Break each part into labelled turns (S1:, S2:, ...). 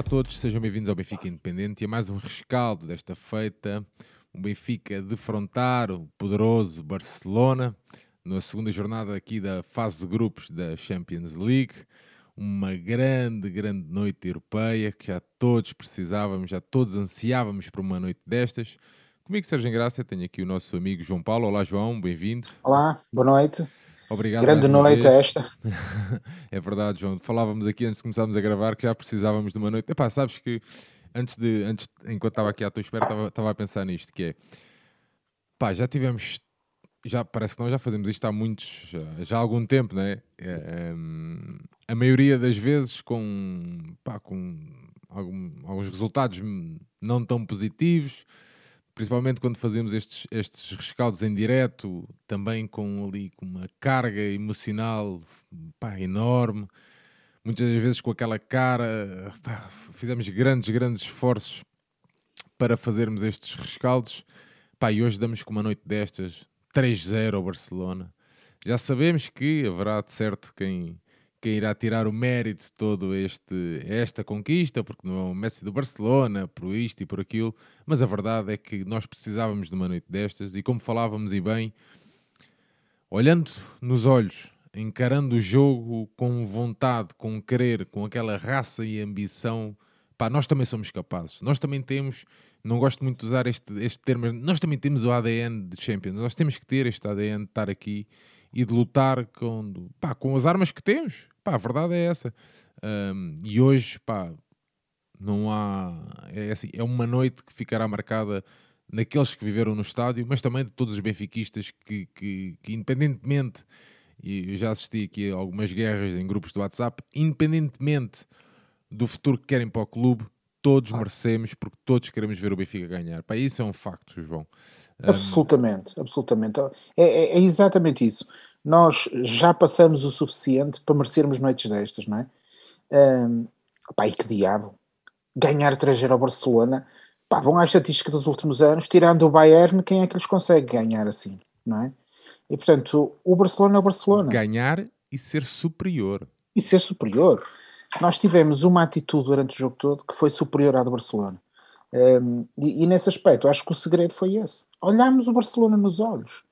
S1: a todos, sejam bem-vindos ao Benfica Independente e a mais um rescaldo desta feita. O Benfica defrontar o poderoso Barcelona na segunda jornada aqui da fase de grupos da Champions League. Uma grande, grande noite europeia que já todos precisávamos, já todos ansiávamos por uma noite destas. Comigo, Sérgio Graça, tenho aqui o nosso amigo João Paulo. Olá, João, bem-vindo.
S2: Olá, boa noite.
S1: Obrigado.
S2: Grande noite
S1: vez.
S2: esta.
S1: é verdade, João. Falávamos aqui antes de começarmos a gravar que já precisávamos de uma noite. Epá, sabes que antes de, antes, enquanto estava aqui à tua espera, estava, estava a pensar nisto, que é pá, já tivemos, já parece que nós já fazemos isto há muitos, já, já há algum tempo, não é? é hum, a maioria das vezes com, pá, com algum, alguns resultados não tão positivos principalmente quando fazemos estes, estes rescaldos em direto, também com ali com uma carga emocional pá, enorme, muitas vezes com aquela cara, pá, fizemos grandes, grandes esforços para fazermos estes rescaldos, pá, e hoje damos com uma noite destas, 3-0 ao Barcelona. Já sabemos que haverá de certo quem, quem irá tirar o mérito todo este, esta conquista, porque não é o Messi do Barcelona, por isto e por aquilo, mas a verdade é que nós precisávamos de uma noite destas e como falávamos e bem, olhando nos olhos, encarando o jogo com vontade, com querer, com aquela raça e ambição, pá, nós também somos capazes, nós também temos, não gosto muito de usar este, este termo, mas nós também temos o ADN de Champions, nós temos que ter este ADN de estar aqui e de lutar com, pá, com as armas que temos. Pá, a verdade é essa. Um, e hoje, pá, não há. É, assim, é uma noite que ficará marcada naqueles que viveram no estádio, mas também de todos os benfiquistas que, que, que independentemente, e eu já assisti aqui a algumas guerras em grupos de WhatsApp, independentemente do futuro que querem para o clube, todos merecemos, porque todos queremos ver o Benfica ganhar. Pá, isso é um facto, João.
S2: Absolutamente, absolutamente. É, é, é, exatamente isso. Nós já passamos o suficiente para merecermos noites destas, não é? Um, e que diabo. Ganhar 3 ao Barcelona. Pá, vão às estatísticas dos últimos anos, tirando o Bayern, quem é que lhes consegue ganhar assim, não é? E portanto, o Barcelona é o Barcelona.
S1: Ganhar e ser superior.
S2: E ser superior. Nós tivemos uma atitude durante o jogo todo que foi superior à do Barcelona. Um, e, e, nesse aspecto, acho que o segredo foi esse. Olharmos o Barcelona nos olhos.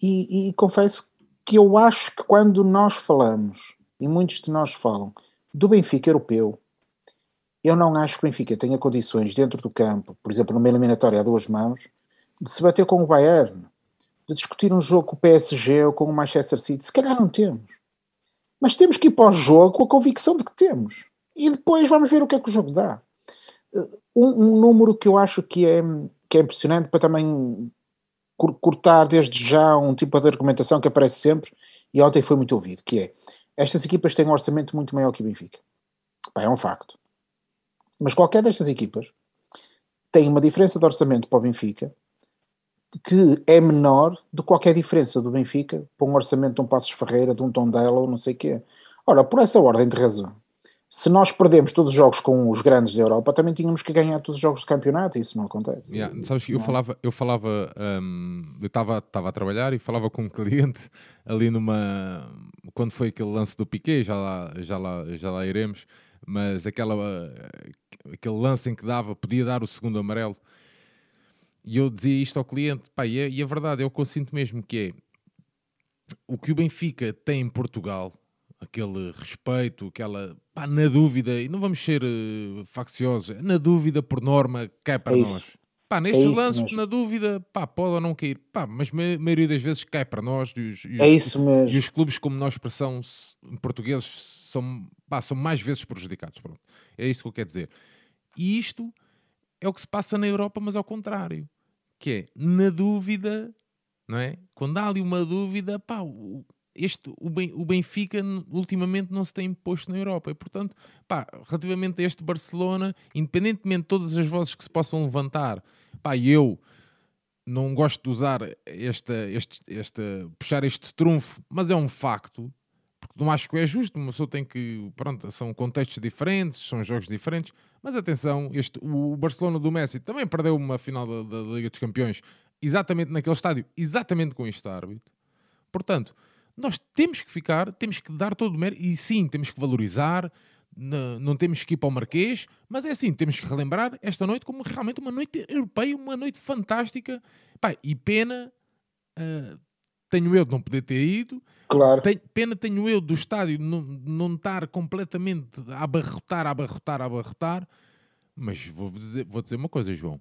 S2: E, e, confesso que eu acho que quando nós falamos, e muitos de nós falam, do Benfica europeu, eu não acho que o Benfica tenha condições dentro do campo, por exemplo, numa eliminatória a duas mãos, de se bater com o Bayern, de discutir um jogo com o PSG ou com o Manchester City. Se calhar não temos. Mas temos que ir para o jogo com a convicção de que temos. E depois vamos ver o que é que o jogo dá. Um, um, número que eu acho que é, que é impressionante para também cortar desde já um tipo de argumentação que aparece sempre e ontem foi muito ouvido, que é estas equipas têm um orçamento muito maior que o Benfica. é um facto. Mas qualquer destas equipas tem uma diferença de orçamento para o Benfica que é menor do que qualquer diferença do Benfica para um orçamento de um Passos Ferreira, de um Tondela ou não sei o quê. Ora, por essa ordem de razão, se nós perdemos todos os jogos com os grandes da Europa, também tínhamos que ganhar todos os jogos de campeonato, e isso não acontece.
S1: Yeah, sabes que eu falava, eu falava, um, eu estava a trabalhar e falava com um cliente ali numa, quando foi aquele lance do Piquet, já lá, já lá, já lá iremos, mas aquela, aquele lance em que dava, podia dar o segundo amarelo, e eu dizia isto ao cliente, pá, e, a, e a verdade é o que eu sinto mesmo que é, o que o Benfica tem em Portugal, aquele respeito, aquela pá, na dúvida, e não vamos ser uh, facciosos, na dúvida por norma cai para é nós. Pá, nestes é lances, mesmo. na dúvida, pá, pode ou não cair, pá, mas a maioria das vezes cai para nós. E os, e
S2: é isso mesmo.
S1: E os clubes, como nós expressão portugueses, são, pá, são mais vezes prejudicados. Pronto. É isso que eu quero dizer. E isto é o que se passa na Europa, mas ao contrário. Que é, na dúvida, não é? Quando há ali uma dúvida, pá, este, o, ben, o Benfica ultimamente não se tem imposto na Europa e portanto, pá, relativamente a este Barcelona, independentemente de todas as vozes que se possam levantar, pá, eu não gosto de usar esta, este, esta, puxar este trunfo, mas é um facto, porque não acho que é justo, uma pessoa tem que, pronto, são contextos diferentes, são jogos diferentes, mas atenção, este, o Barcelona do Messi também perdeu uma final da, da Liga dos Campeões exatamente naquele estádio, exatamente com este árbitro. Portanto, nós temos que ficar, temos que dar todo o mérito, e sim, temos que valorizar, não, não temos que ir para o Marquês, mas é assim, temos que relembrar esta noite como realmente uma noite europeia, uma noite fantástica. Pá, e pena, uh, tenho eu de não poder ter ido.
S2: Claro.
S1: Tenho, pena tenho eu do estádio não, não estar completamente a abarrotar, a abarrotar, a abarrotar. Mas vou dizer, vou dizer uma coisa, João.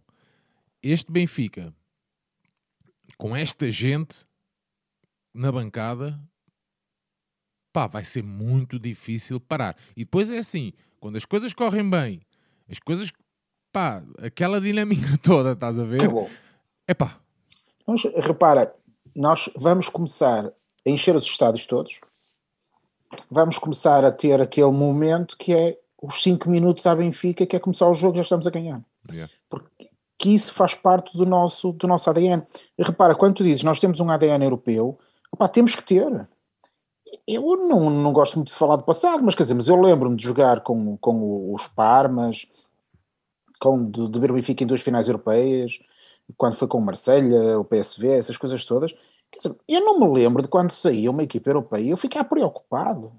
S1: Este Benfica, com esta gente na bancada, pá, vai ser muito difícil parar. E depois é assim, quando as coisas correm bem, as coisas, pá, aquela dinâmica toda, estás a ver? É pá.
S2: Mas, repara, nós vamos começar a encher os estádios todos, vamos começar a ter aquele momento que é os 5 minutos à Benfica, que é começar o jogo já estamos a ganhar.
S1: Yeah.
S2: Porque que isso faz parte do nosso, do nosso ADN. E repara, quando tu dizes nós temos um ADN europeu, opá, temos que ter. Eu não, não gosto muito de falar do passado, mas quer dizer, mas eu lembro-me de jogar com, com os Parmas, com, de, de ver o Benfica em duas finais europeias, quando foi com o Marselha, o PSV, essas coisas todas. Quer dizer, eu não me lembro de quando saía uma equipa europeia eu ficar preocupado.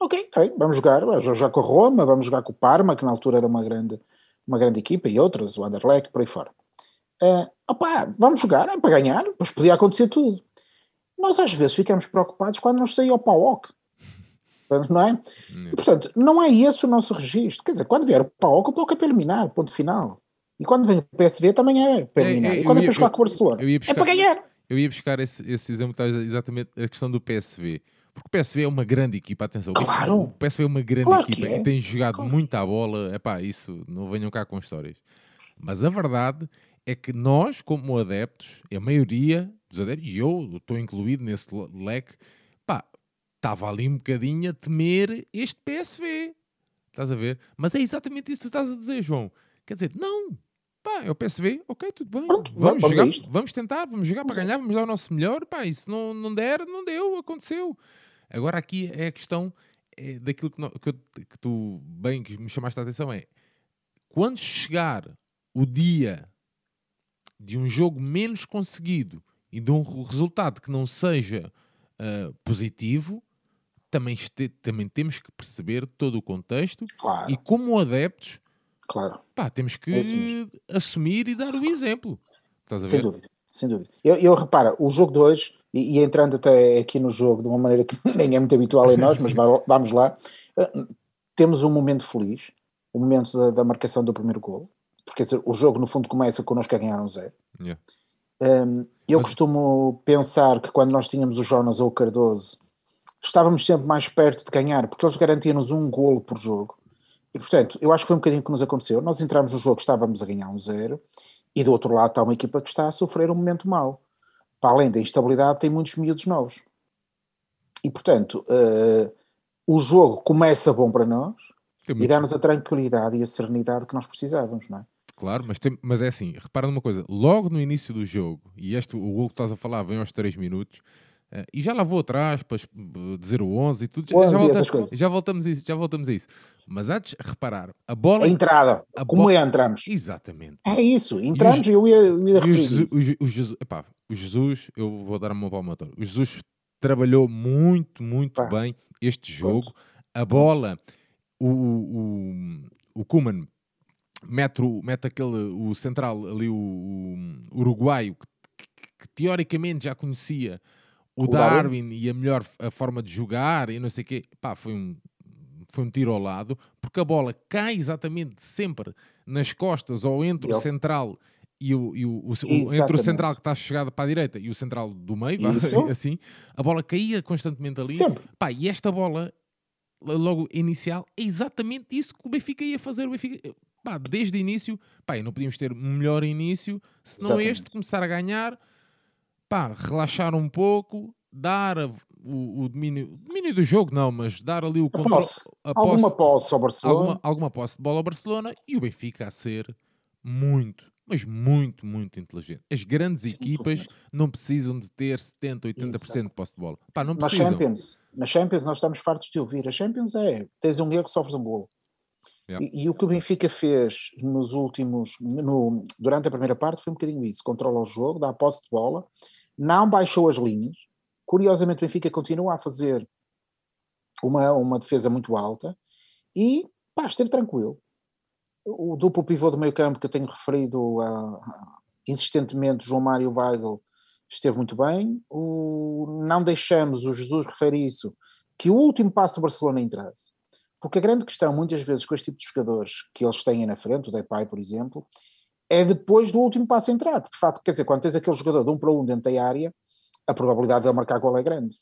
S2: Ok, ok, vamos jogar, vamos jogar com a Roma, vamos jogar com o Parma, que na altura era uma grande, uma grande equipa, e outras, o Anderlecht, por aí fora. Uh, opá, vamos jogar, é para ganhar, pois podia acontecer tudo. Nós às vezes ficamos preocupados quando nos saía o PAOC, não é? E, portanto, não é esse o nosso registro. Quer dizer, quando vier o PAOC, o PAOC é para eliminar, ponto final. E quando vem o PSV também é para é, eliminar. É, é, e quando é para jogar com o Barcelona, buscar, é para ganhar.
S1: Eu ia buscar esse, esse exemplo, exatamente a questão do PSV. Porque o PSV é uma grande equipa, atenção.
S2: Claro.
S1: O PSV é uma grande
S2: claro
S1: equipa
S2: é.
S1: e tem jogado claro. muito à bola. É pá, isso, não venham cá com histórias. Mas a verdade é que nós, como adeptos, a maioria dos adeptos, e eu estou incluído nesse leque, pá, estava ali um bocadinho a temer este PSV. Estás a ver? Mas é exatamente isso que tu estás a dizer, João. Quer dizer, não, pá, é o PSV, ok, tudo bem.
S2: Pronto,
S1: vamos,
S2: vamos,
S1: jogar, vamos tentar, vamos jogar para ganhar, vamos dar o nosso melhor. Pá, isso não, não der, não deu, aconteceu. Agora aqui é a questão é, daquilo que, não, que, que, tu bem que me chamaste a atenção é quando chegar o dia de um jogo menos conseguido e de um resultado que não seja uh, positivo, também, este, também temos que perceber todo o contexto
S2: claro.
S1: e como adeptos
S2: claro.
S1: pá, temos que é assumir e dar o exemplo.
S2: sem dúvida, sem dúvida. Eu, eu repara, o jogo de hoje e, e, entrando até aqui no jogo de uma maneira que nem é muito habitual em nós, mas vamos lá, uh, temos um momento feliz, o momento da, da, marcação do primeiro gol, porque dizer, o jogo no fundo começa connosco a ganhar um zero.
S1: Yeah.
S2: Um, eu mas... costumo pensar que quando nós tínhamos o Jonas ou o Cardoso, estávamos sempre mais perto de ganhar, porque eles garantiam-nos um golo por jogo. E portanto, eu acho que foi um bocadinho o que nos aconteceu. Nós entramos no jogo, estávamos a ganhar um zero, e do outro lado está uma equipa que está a sofrer um momento mau para além da instabilidade, tem muitos miúdos novos. E, portanto, uh, o jogo começa bom para nós e dá-nos a tranquilidade e a serenidade que nós precisávamos, não é?
S1: Claro, mas, tem, mas é assim, repara numa coisa, logo no início do jogo, e este, o gol que estás a falar vem aos 3 minutos, uh, e já lá vou atrás para dizer o 11 e tudo,
S2: 11
S1: já,
S2: voltamos,
S1: já, voltamos a isso, já voltamos a isso. Mas antes, reparar, a bola...
S2: A entrada, a como bo... é entramos.
S1: Exatamente.
S2: É isso, entramos e, eu ia, eu ia
S1: o, Jesus, o, o, Jesus, epá, o Jesus, eu vou dar uma palma O Jesus trabalhou muito, muito Pá. bem este jogo. A bola, o, o, o Kuman mete, mete aquele, o central ali, o, o uruguaio, que, que, que, teoricamente já conhecia o, o Darwin, Darwin, e a melhor a forma de jogar e não sei o quê. Pá, foi um, foi um tiro ao lado, porque a bola cai exatamente sempre nas costas ou entre o central e o, e o, o, o entre o central que está chegado para a direita e o central do meio, assim, a bola caía constantemente ali.
S2: Sempre.
S1: Pá, e esta bola, logo inicial, é exatamente isso que o Benfica ia fazer. O Benfica, pá, desde o início, pá, não podíamos ter um melhor início, senão exatamente. este começar a ganhar, pá, relaxar um pouco, dar o, o domínio, domínio do jogo, não, mas dar ali o controle.
S2: Alguma posse ao Barcelona.
S1: Alguma, alguma posse de bola ao Barcelona e o Benfica a ser muito mas muito, muito inteligente. As grandes equipas não precisam de ter 70, 80% Exato. de posse de bola. Pá, não
S2: na
S1: precisam.
S2: Champions, na Champions nós estamos fartos de ouvir. A Champions é, tens um erro, sofres um bolo. E, e, o que o Benfica fez nos últimos, no, durante a primeira parte foi um bocadinho isso, controla o jogo, dá a posse de bola, não baixou as linhas, curiosamente o Benfica continua a fazer uma, uma defesa muito alta, E pá, esteve tranquilo. O duplo pivô do meio campo que eu tenho referido insistentemente, João Mário Weigl, esteve muito bem. O, não deixamos, o Jesus refere isso, que o último passo do Barcelona entrasse. Porque a grande questão, muitas vezes, com este tipo de jogadores que eles têm na frente, o Depay, por exemplo, é depois do último passo entrar. Porque, de facto, quer dizer, quando tens aquele jogador de um para um dentro da área, a probabilidade de ele marcar gol é grande.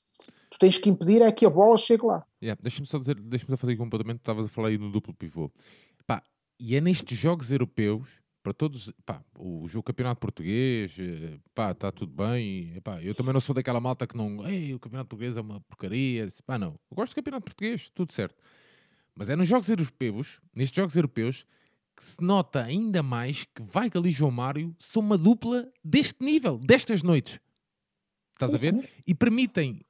S2: Tu tens que impedir é que a bola chegue lá.
S1: Yeah, deixa-me só dizer, deixa-me só fazer um apontamento, estavas a falar aí no duplo pivô. Pá, e é nestes jogos europeus, para todos, pá, o jogo campeonato português, eh, pá, está tudo bem. Pá, eu também não sou daquela malta que não, ei, o campeonato português é uma porcaria. Pá, não. Eu gosto do campeonato português, tudo certo. Mas é nos jogos europeus, nestes jogos europeus, que se nota ainda mais que Weigl e João Mário são uma dupla deste nível, destas noites. Estás a ver? E permitem,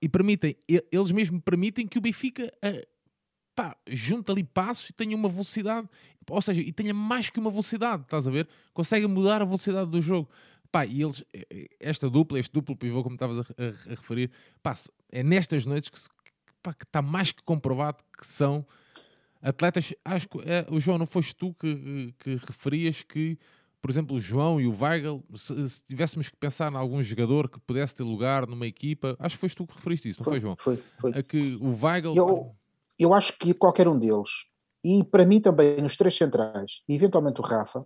S1: e permitem, eles mesmo permitem que o Benfica uh, pá, junta ali passos e tenha uma velocidade, ou seja, e tenha mais que uma velocidade, estás a ver? Consegue mudar a velocidade do jogo. Pá, e eles, eh, eh, esta dupla, este duplo pivô, como estavas a, a, a, referir, pá, é nestas noites que, pá, que está mais que comprovado que são atletas. Acho que é, o João, não foste tu que, que referias que, por exemplo, o João e o Weigl, se, se, tivéssemos que pensar em algum jogador que pudesse ter lugar numa equipa, acho que foste tu que referiste isso, não foi, foi João?
S2: Foi, foi.
S1: A que o Weigl.
S2: Eu, eu acho que qualquer um deles, e para mim também os três centrais, e eventualmente o Rafa,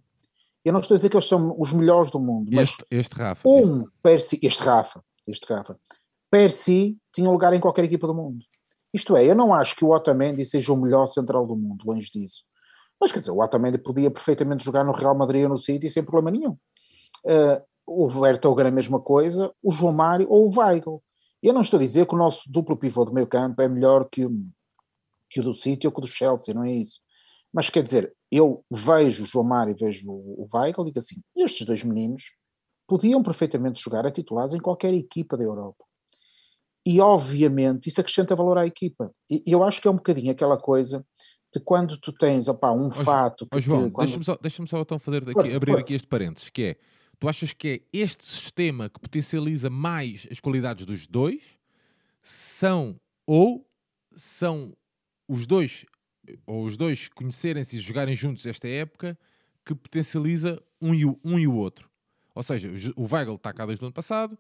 S2: eu não estou a dizer que eles são os melhores do mundo, mas
S1: este, este Rafa,
S2: um este. per si, este Rafa, este Rafa, per si tinha lugar em qualquer equipa do mundo. Isto é, eu não acho que o Otamendi seja o melhor central do mundo, longe disso. Mas quer dizer, o Otamendi podia perfeitamente jogar no Real Madrid ou no City sem problema nenhum. Uh, o Vertonghen é a mesma coisa, o João Mário ou o Weigl. Eu não estou a dizer que o nosso duplo pivô do meio campo é melhor que, que o do City ou que o do Chelsea, não é isso. Mas quer dizer, eu vejo o João Mário e vejo o Weigl e digo assim, estes dois meninos podiam perfeitamente jogar a titulares em qualquer equipa da Europa. E obviamente isso acrescenta valor à equipa. E eu acho que é um bocadinho aquela coisa de quando tu tens opá, um fato.
S1: Oh, João, quando... deixa-me só, deixa só então fazer aqui, abrir aqui este parênteses, que é tu achas que é este sistema que potencializa mais as qualidades dos dois são ou são os dois ou os dois conhecerem-se e jogarem juntos esta época que potencializa um e o, um e o outro. Ou seja, o Weigl está cá desde o ano passado,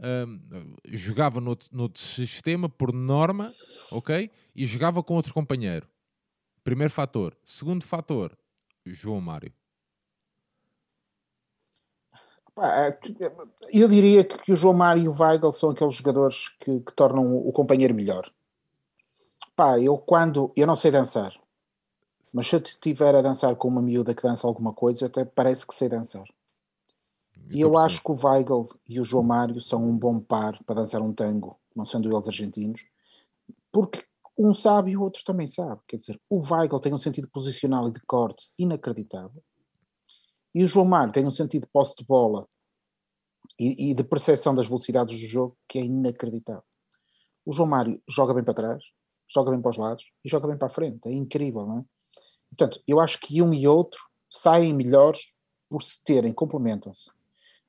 S1: um, jogava no noutro sistema por norma, ok? E jogava com outro companheiro. Primeiro fator. Segundo fator, João Mário.
S2: É eu diria que o João Mário e o Weigl são aqueles jogadores que, que tornam o companheiro melhor. Pá, eu quando. Eu não sei dançar, mas se eu estiver a dançar com uma miúda que dança alguma coisa, até parece que sei dançar. E eu acho que o Weigl e o João Mário são um bom par para dançar um tango, não sendo eles argentinos, porque um sabe e o outro também sabe. Quer dizer, o Weigl tem um sentido posicional e de corte inacreditável, e o João Mário tem um sentido de posse de bola e, e de percepção das velocidades do jogo que é inacreditável. O João Mário joga bem para trás, joga bem para os lados e joga bem para a frente. É incrível, não é? Portanto, eu acho que um e outro saem melhores por se terem, complementam-se.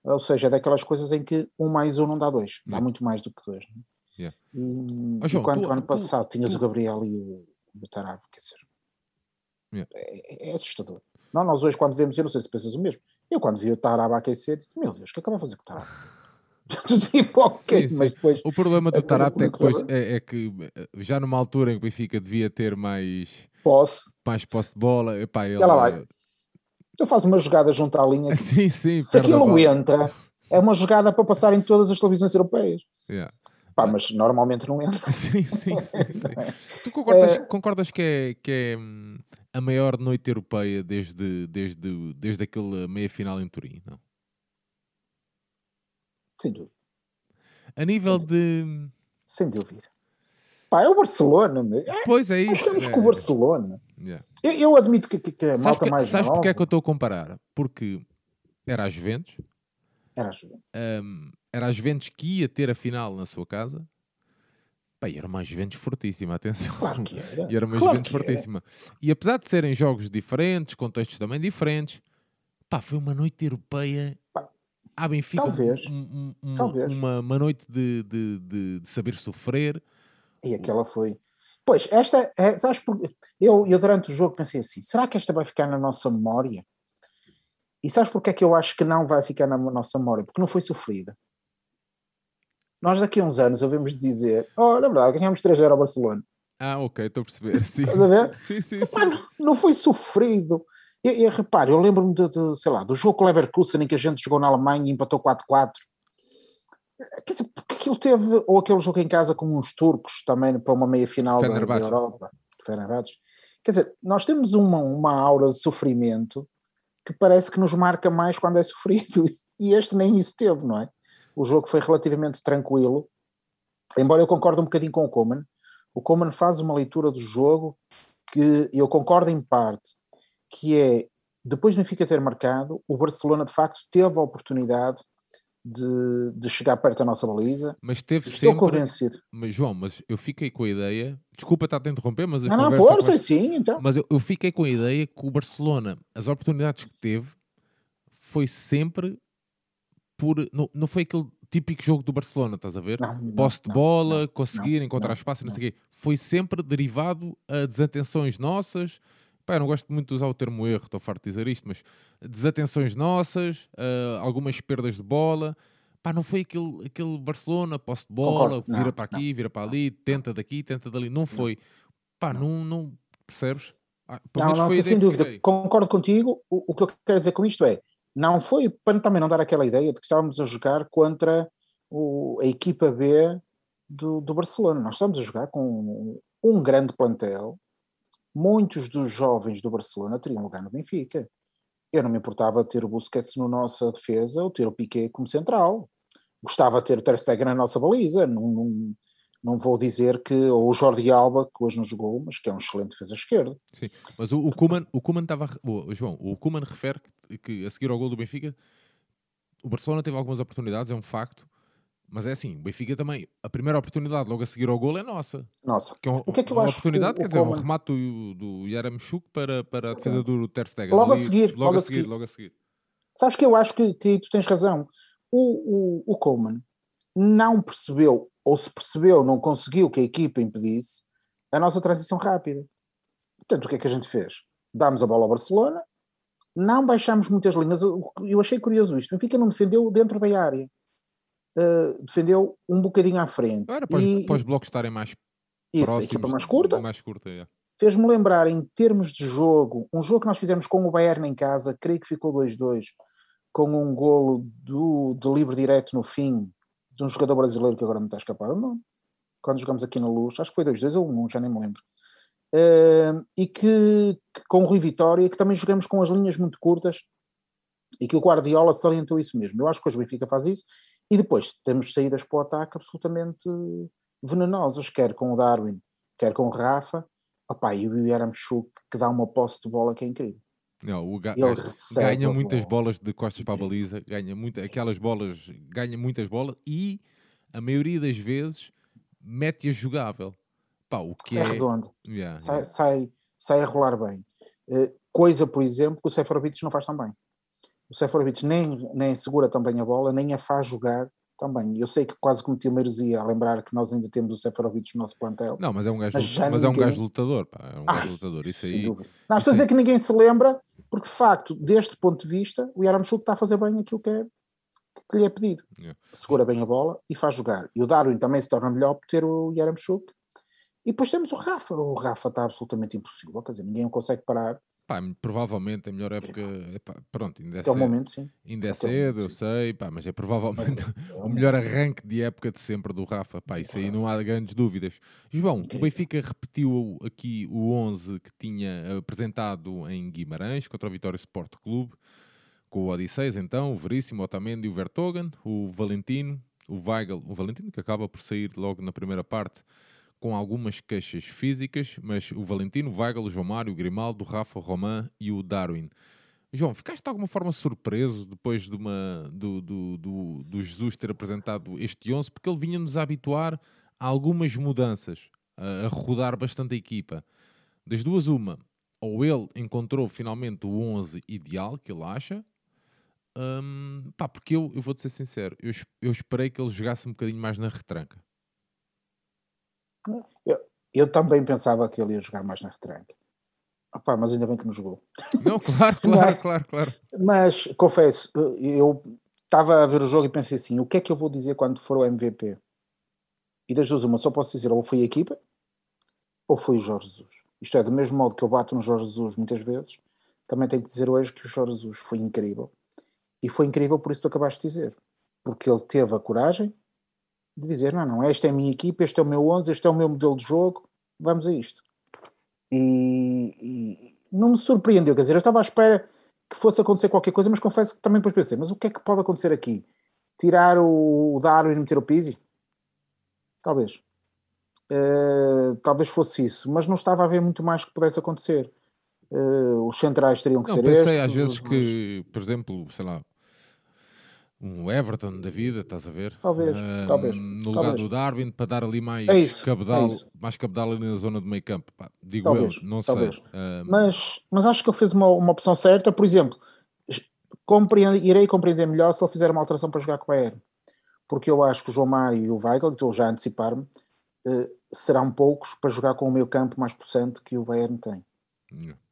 S2: Ou seja, é daquelas coisas em que um mais um não dá dois, dá yeah. muito mais do que dois. É? Yeah. E, oh, João, enquanto tu, ano passado tu, tinhas tu... o Gabriel e o, o Tarab, quer dizer, yeah. é, é, assustador. Não, nós hoje quando vemos, eu não sei se pensas o mesmo, eu quando vi o Tarab aquecer, disse, meu Deus, o que é que eu vou fazer com o Tarab? tipo, ok, sim, sim. mas depois...
S1: O problema do Tarap é, depois, é, é, que eh, já numa altura em que o Benfica devia ter mais
S2: posse,
S1: mais posse de bola, epá, ele...
S2: Ela vai. Eu faço uma jogada junto à linha.
S1: Sim, sim.
S2: Se aquilo entra, é uma jogada para passar em todas as televisões europeias.
S1: Yeah.
S2: Pá, mas normalmente não entra.
S1: Sim, sim, sim. sim. tu concordas, é... concordas que, é, que é hum, a maior noite europeia desde, desde, desde aquele meia-final em Turim, não?
S2: Sem dúvida.
S1: A nível Sem de...
S2: Sem dúvida. Pá, é o Barcelona. É,
S1: pois é isso.
S2: estamos é. com o Barcelona. Yeah. Eu, eu, admito que, que, que a malta
S1: que,
S2: mais
S1: Sabes porque é que eu estou a comparar? Porque era a Juventus.
S2: Era a Juventus.
S1: Um, era a Juventus que ia ter a final na sua casa. Pá, era uma Juventus fortíssima, atenção.
S2: Claro que era.
S1: E era uma
S2: claro
S1: Juventus fortíssima. E apesar de serem jogos diferentes, contextos também diferentes, pá, foi uma noite europeia pá, à Benfica.
S2: Talvez.
S1: Um, um,
S2: talvez.
S1: Uma, uma noite de, de, de, de, saber sofrer.
S2: E aquela foi. Pois, esta é, sabes porque eu, eu durante o jogo pensei assim: será que esta vai ficar na nossa memória? E sabes porque é que eu acho que não vai ficar na nossa memória? Porque não foi sofrida. Nós daqui a uns anos ouvimos dizer: oh, na verdade, ganhamos 3-0 ao Barcelona.
S1: Ah, ok, estou a perceber. Sim.
S2: Estás a ver?
S1: sim, sim, sim.
S2: não, não foi sofrido. E, e repare, eu lembro-me de, de, sei lá, do jogo com o Leverkusen em que a gente jogou na Alemanha e empatou 4-4. Quer dizer, porque aquilo teve, ou aquele jogo em casa com uns turcos também para uma meia final da. Europa, Fenerbahçe. Quer dizer, nós temos uma, uma aura de sofrimento que parece que nos marca mais quando é sofrido, e este nem isso teve, não é? O jogo foi relativamente tranquilo, embora eu concorde um bocadinho com o Coman. O Coman faz uma leitura do jogo que eu concordo em parte, que é, depois do Benfica ter marcado, o Barcelona de facto teve a oportunidade de, de chegar perto da nossa baliza.
S1: Mas teve
S2: Estou
S1: sempre.
S2: convencido.
S1: Mas, João, mas eu fiquei com a ideia. Desculpa estar a interromper, mas a
S2: Não, não, força,
S1: começa-
S2: sim, então.
S1: Mas eu, eu fiquei com a ideia que o Barcelona, as oportunidades que teve, foi sempre por. Não, não foi aquele típico jogo do Barcelona, estás a ver?
S2: Não,
S1: Posse de bola,
S2: não,
S1: conseguir encontrar espaço não
S2: não.
S1: sei o quê. Foi sempre derivado a desatenções nossas. Pá, eu não gosto muito de usar o termo erro, estou farto de dizer isto, mas desatenções nossas, ah, algumas perdas de bola. Pá, não foi aquele, aquele Barcelona, posse de bola,
S2: Concordo.
S1: vira
S2: Não,
S1: para aqui, vira para ali, tenta daqui, tenta dali. Não foi. Pá, não, não percebes? Ah, pelo
S2: Não,
S1: menos
S2: não,
S1: foi a
S2: sem
S1: ideia que
S2: dúvida.
S1: fiquei.
S2: Concordo contigo. O, o que eu quero dizer com isto é, não foi para também não dar aquela ideia de que estávamos a jogar contra o- a equipa B do, do Barcelona. Nós estamos a jogar com um grande plantel. Muitos dos jovens do Barcelona teriam lugar no Benfica. Eu não me importava ter o Busquets na nossa defesa ou ter o Piquet como central. Gostava de ter o Ter Stegen na nossa baliza. Não, não, não vou dizer que ou o Jordi Alba, que hoje não jogou, mas que é um excelente defesa esquerda.
S1: Sim, mas o, o Koeman, o Koeman estava. o- João, o Koeman refere que, que a seguir ao gol do Benfica, o Barcelona teve algumas oportunidades, é um facto, mas é assim, o Benfica também, a primeira oportunidade logo a seguir ao gol é nossa.
S2: Nossa,
S1: Que é um-
S2: O que é que eu
S1: uma
S2: acho
S1: oportunidade,
S2: o-
S1: quer
S2: o
S1: dizer, um
S2: Koeman-
S1: remate do, do Yaramchuk para, para a defesa do Ter Stegen.
S2: Logo a
S1: Ali,
S2: seguir,
S1: Logo,
S2: logo
S1: a
S2: a
S1: seguir,
S2: seguir.
S1: logo a seguir.
S2: Sabes que eu acho que, que tu tens razão. O, o, o Coleman não percebeu, ou se percebeu, não conseguiu que a equipa impedisse a nossa transição rápida. Portanto, o que é que a gente fez? Dámos a bola ao Barcelona, não baixámos muitas linhas. Eu achei curioso isto. O Benfica não defendeu dentro da área. Uh, defendeu um bocadinho à frente.
S1: Era para, os-
S2: E-
S1: para os blocos estarem mais
S2: isso, a
S1: próximos.
S2: equipa mais curta,
S1: Mais curta, é.
S2: fez-me lembrar em termos de jogo, um jogo que nós fizemos com o Bayern em casa, creio que ficou 2-2, com um golo do, de livre direto no fim, de um jogador brasileiro que agora não está a escapar o nome, quando jogamos aqui na Luz, acho que foi 2-2 ou 1, já nem me lembro. Eh, e que, que com o Rui Vitória, que também jogamos com as linhas muito curtas, e que o Guardiola salientou isso mesmo. Eu acho que hoje o Benfica faz isso, e depois temos saídas para o ataque absolutamente venenosas, quer com o Darwin, quer com o Rafa, Opá, e o Yaramchuk que dá uma posse de bola que é incrível.
S1: Não, o ga-
S2: recebe
S1: ganha muitas
S2: bola.
S1: bolas de costas para a baliza, ganha muito, aquelas bolas, ganha muitas bolas e a maioria das vezes mete-a jogável. Pá, o que
S2: Sai
S1: é.
S2: redondo,
S1: Yeah,
S2: sai,
S1: yeah.
S2: sai, sai a rolar bem. Eh, coisa, por exemplo, que o Seferovic não faz tão bem. O Seferovic nem, nem segura tão bem a bola, nem a faz jogar tão bem. Eu sei que quase cometi uma heresia a lembrar que nós ainda temos o Seferovic no nosso plantel.
S1: Não, mas é um gajo,
S2: Mas
S1: mas é um gajo lutador, pá, é um
S2: Ai,
S1: gajo lutador. Isso aí,
S2: dúvida. Não, estou a
S1: aí-
S2: dizer que ninguém se lembra, porque de facto, deste ponto de vista, o Yaramchuk está a fazer bem aquilo que, é, que lhe é pedido.
S1: Yeah.
S2: Segura bem a bola e faz jogar. E o Darwin também se torna melhor por ter o Yaramchuk. E depois temos o Rafa. O Rafa está absolutamente impossível, quer dizer, ninguém o consegue parar.
S1: Pá, provavelmente a melhor época, epá, pronto, ainda é
S2: o
S1: cedo,
S2: momento, sim.
S1: ainda é
S2: o
S1: cedo, eu sei, pá, mas é provavelmente
S2: É
S1: o
S2: um-
S1: melhor arranque de época de sempre do Rafa. Pá, isso aí não há grandes dúvidas. João, o. Benfica repetiu aqui o 11 que tinha apresentado em Guimarães contra o Vitória Sport Clube, com o Odisseis, então, o Veríssimo, o Otamendi e o Vertogen, o Valentino, o Weigl, o Valentino que acaba por sair logo na primeira parte com algumas queixas físicas, mas o Valentino, o Weigl, o João Mário, o Grimaldo, o Rafa, o Roman e o Darwin. João, ficaste de alguma forma surpreso depois de uma, do, do, do, do Jesus ter apresentado este 11, porque ele vinha-nos habituar a algumas mudanças, a, a rodar bastante a equipa. Das duas, uma, ou ele encontrou finalmente o 11 ideal que ele acha, hum, pá, porque eu, eu vou-te ser sincero, eu, eu esperei que ele jogasse um bocadinho mais na retranca.
S2: Eu também pensava que ele ia jogar mais na retranca. Opa, mas ainda bem que não jogou.
S1: Não, claro, claro, claro, claro.
S2: Mas confesso, eu estava a ver o jogo e pensei assim: o que é que eu vou dizer quando for o MVP? E das duas, uma, só posso dizer ou foi a equipa ou foi o Jorge Jesus. Isto é, do mesmo modo que eu bato no Jorge Jesus muitas vezes, também tenho que dizer hoje que o Jorge Jesus foi incrível. E foi incrível por isso que tu acabaste de dizer. Porque ele teve a coragem de dizer: não, não, esta é a minha equipa, este é o meu 11, este é o meu modelo de jogo, vamos a isto. E, e não me surpreendeu, quer dizer, eu estava à espera que fosse acontecer qualquer coisa, mas confesso que também depois pensei: mas o que é que pode acontecer aqui? Tirar o, o Darwin e meter o Pizzi? Talvez. Uh, talvez fosse isso, mas não estava a ver muito mais que pudesse acontecer. Uh, os centrais teriam que
S1: não,
S2: ser
S1: pensei
S2: estes.
S1: às vezes que, por exemplo, sei lá, um Everton da vida, estás a ver?
S2: Talvez,
S1: uh,
S2: talvez.
S1: No
S2: talvez.
S1: lugar do Darwin, para dar ali mais
S2: é isso,
S1: cabedal,
S2: é
S1: mais cabedal ali na zona do meio campo. Pá, digo
S2: talvez,
S1: eu, não
S2: talvez.
S1: sei. Uh,
S2: mas, mas acho que ele fez uma, uma opção certa. Por exemplo, compreendo, irei compreender melhor se ele fizer uma alteração para jogar com o Bayern. Porque eu acho que o João Mário e o Weigl, estou já a antecipar-me, uh, serão poucos para jogar com o meio campo mais possante que o Bayern tem.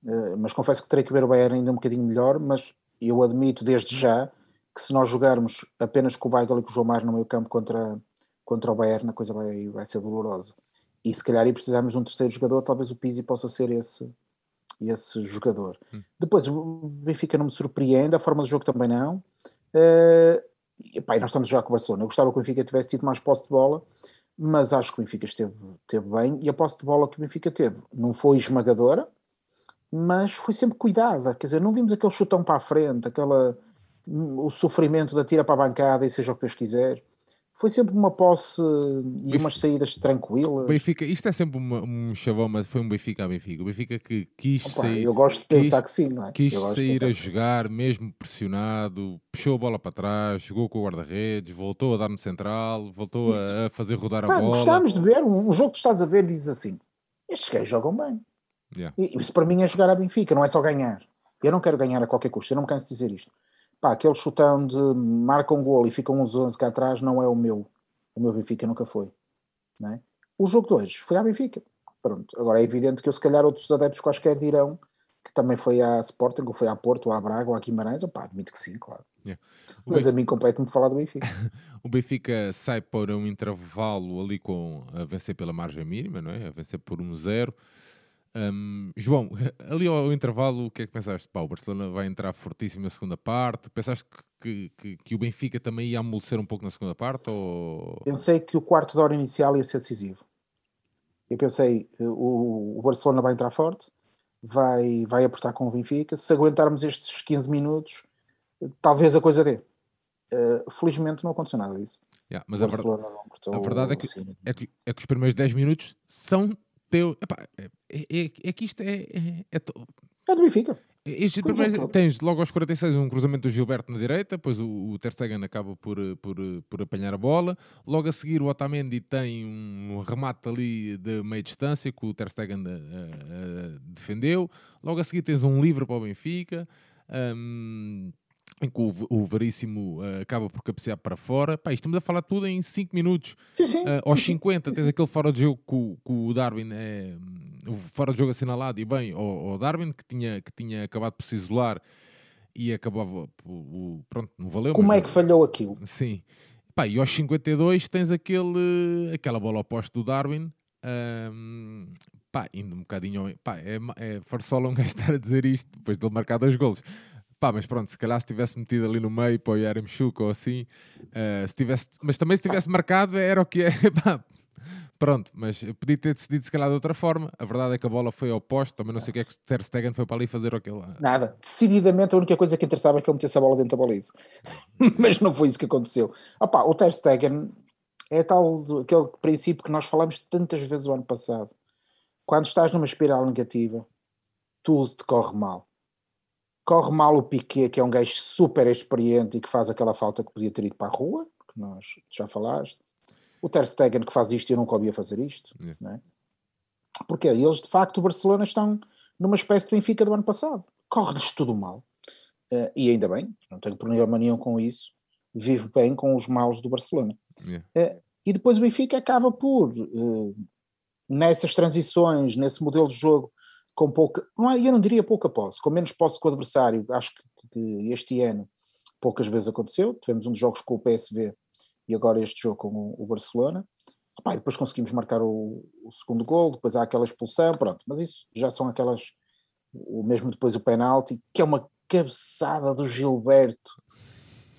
S2: Uh, mas confesso que terei que ver o Bayern ainda um bocadinho melhor, mas eu admito desde já que se nós jogarmos apenas com o Weigl e com o João Mário no meio campo contra, contra o Bayern, a coisa vai, vai ser dolorosa. E se calhar e precisarmos de um terceiro jogador, talvez o Pizzi possa ser esse, esse jogador. Hum. Depois, o Benfica não me surpreende, a forma do jogo também não. Uh, e, pá, nós estamos já com o Barcelona. Eu gostava que o Benfica tivesse tido mais posse de bola, mas acho que o Benfica esteve, esteve bem. E a posse de bola que o Benfica teve não foi esmagadora, mas foi sempre cuidada. Quer dizer, não vimos aquele chutão para a frente, aquela, o sofrimento da tira para a bancada e seja o que Deus quiser. Foi sempre uma posse e Benfica, umas saídas tranquilas.
S1: Benfica, isto é sempre uma, um chavão, mas foi um Benfica a Benfica. O Benfica que quis
S2: Opa,
S1: sair.
S2: Eu gosto de pensar quis, que sim, não é?
S1: Quis sair a jogar, mesmo pressionado, puxou a bola para trás, jogou com o guarda-redes, voltou a dar no central, voltou a, a, fazer rodar a bola.
S2: Gostámos de ver um, um, jogo que estás a ver dizes assim: estes gajos jogam bem.
S1: Yeah.
S2: E isso para mim é jogar a Benfica, não é só ganhar. Eu não quero ganhar a qualquer custo, eu não me canso de dizer isto. Pá, aquele chutão de marca um gol e ficam uns 11 cá atrás não é o meu. O meu Benfica nunca foi. Não é? O jogo de hoje foi à Benfica. Pronto. Agora é evidente que eu, se calhar, outros adeptos quaisquer dirão que também foi à Sporting, ou foi à Porto, ou à Braga, ou à Guimarães. Opá, admito que sim, claro.
S1: Yeah.
S2: Mas Benfica... a mim compete-me falar do Benfica.
S1: o Benfica sai para um intervalo ali com a vencer pela margem mínima, não é? A vencer por 1-0. Um, João, ali ao, intervalo, o que é que pensaste? Pá, o Barcelona vai entrar fortíssimo na segunda parte. Pensaste que, que, que, o Benfica também ia amolecer um pouco na segunda parte? Ou...
S2: Pensei que o quarto de hora inicial ia ser decisivo. Eu pensei, o, o Barcelona vai entrar forte, vai, vai apostar com o Benfica. Se aguentarmos estes 15 minutos, talvez a coisa dê. Uh, felizmente não aconteceu nada disso.
S1: Yeah, mas a, ver... a, verdade é que, assim. é, que, é que os primeiros 10 minutos são teu. Epá, é, é, é, que isto é. É,
S2: é, é do Benfica.
S1: Este primeiro, tens logo aos 46 um cruzamento do Gilberto na direita, depois o, o Ter Stegen acaba por, por, por apanhar a bola. Logo a seguir o Otamendi tem um remate ali de meia distância que o Ter Stegen uh, uh, defendeu. Logo a seguir tens um livre para o Benfica. Um, em que o, o Veríssimo uh, acaba por cabecear para fora. Pá, estamos a falar tudo em 5 minutos. Uh, aos 50 tens aquele fora de jogo que, o Darwin é o fora de jogo assinalado e bem, o, o, Darwin que tinha, que tinha acabado por se isolar e acabava o, pronto, não valeu.
S2: Como
S1: mas,
S2: é que falhou aquilo?
S1: Sim. Pá, e aos 52 tens aquele, aquela bola oposta do Darwin. Um, pá, indo um bocadinho. Pá, é, é farsola um gajo estar a dizer isto depois de ele marcar dois golos. Pá, mas pronto, se calhar se tivesse metido ali no meio para o Yaremchuk ou assim, uh, se tivesse, mas também se tivesse marcado era o que é. Pá, pronto, mas podia ter decidido se calhar de outra forma. A verdade é que a bola foi ao posto, também não sei o que é que o Ter Stegen foi para ali fazer aquilo.
S2: Nada, decididamente a única coisa que interessava é que ele metesse a bola dentro da baliza. mas não foi isso que aconteceu. Opa, o Ter Stegen é tal aquele princípio que nós falamos tantas vezes o ano passado. Quando estás numa espiral negativa, tudo te corre mal corre mal o Piquet, que é um gajo super experiente e que faz aquela falta que podia ter ido para a rua, que nós já falaste. O Ter Stegen que faz isto e eu nunca ouvia fazer isto. Yeah. Não é? Porque eles, de facto, o Barcelona estão numa espécie de Benfica do ano passado. Corre-lhes tudo mal. Uh, e ainda bem, não tenho problema nenhum com isso. Vivo bem com os maus do Barcelona.
S1: Yeah.
S2: Uh, e depois o Benfica acaba por uh, nessas transições, nesse modelo de jogo, com pouca, não é, eu não diria pouca posse, com menos posse que o adversário, acho que, que este ano poucas vezes aconteceu, tivemos um dos jogos com o PSV e agora este jogo com o, o Barcelona, Epá, depois conseguimos marcar o, o, segundo gol, depois há aquela expulsão, pronto, mas isso já são aquelas, o mesmo depois o penalti, que é uma cabeçada do Gilberto,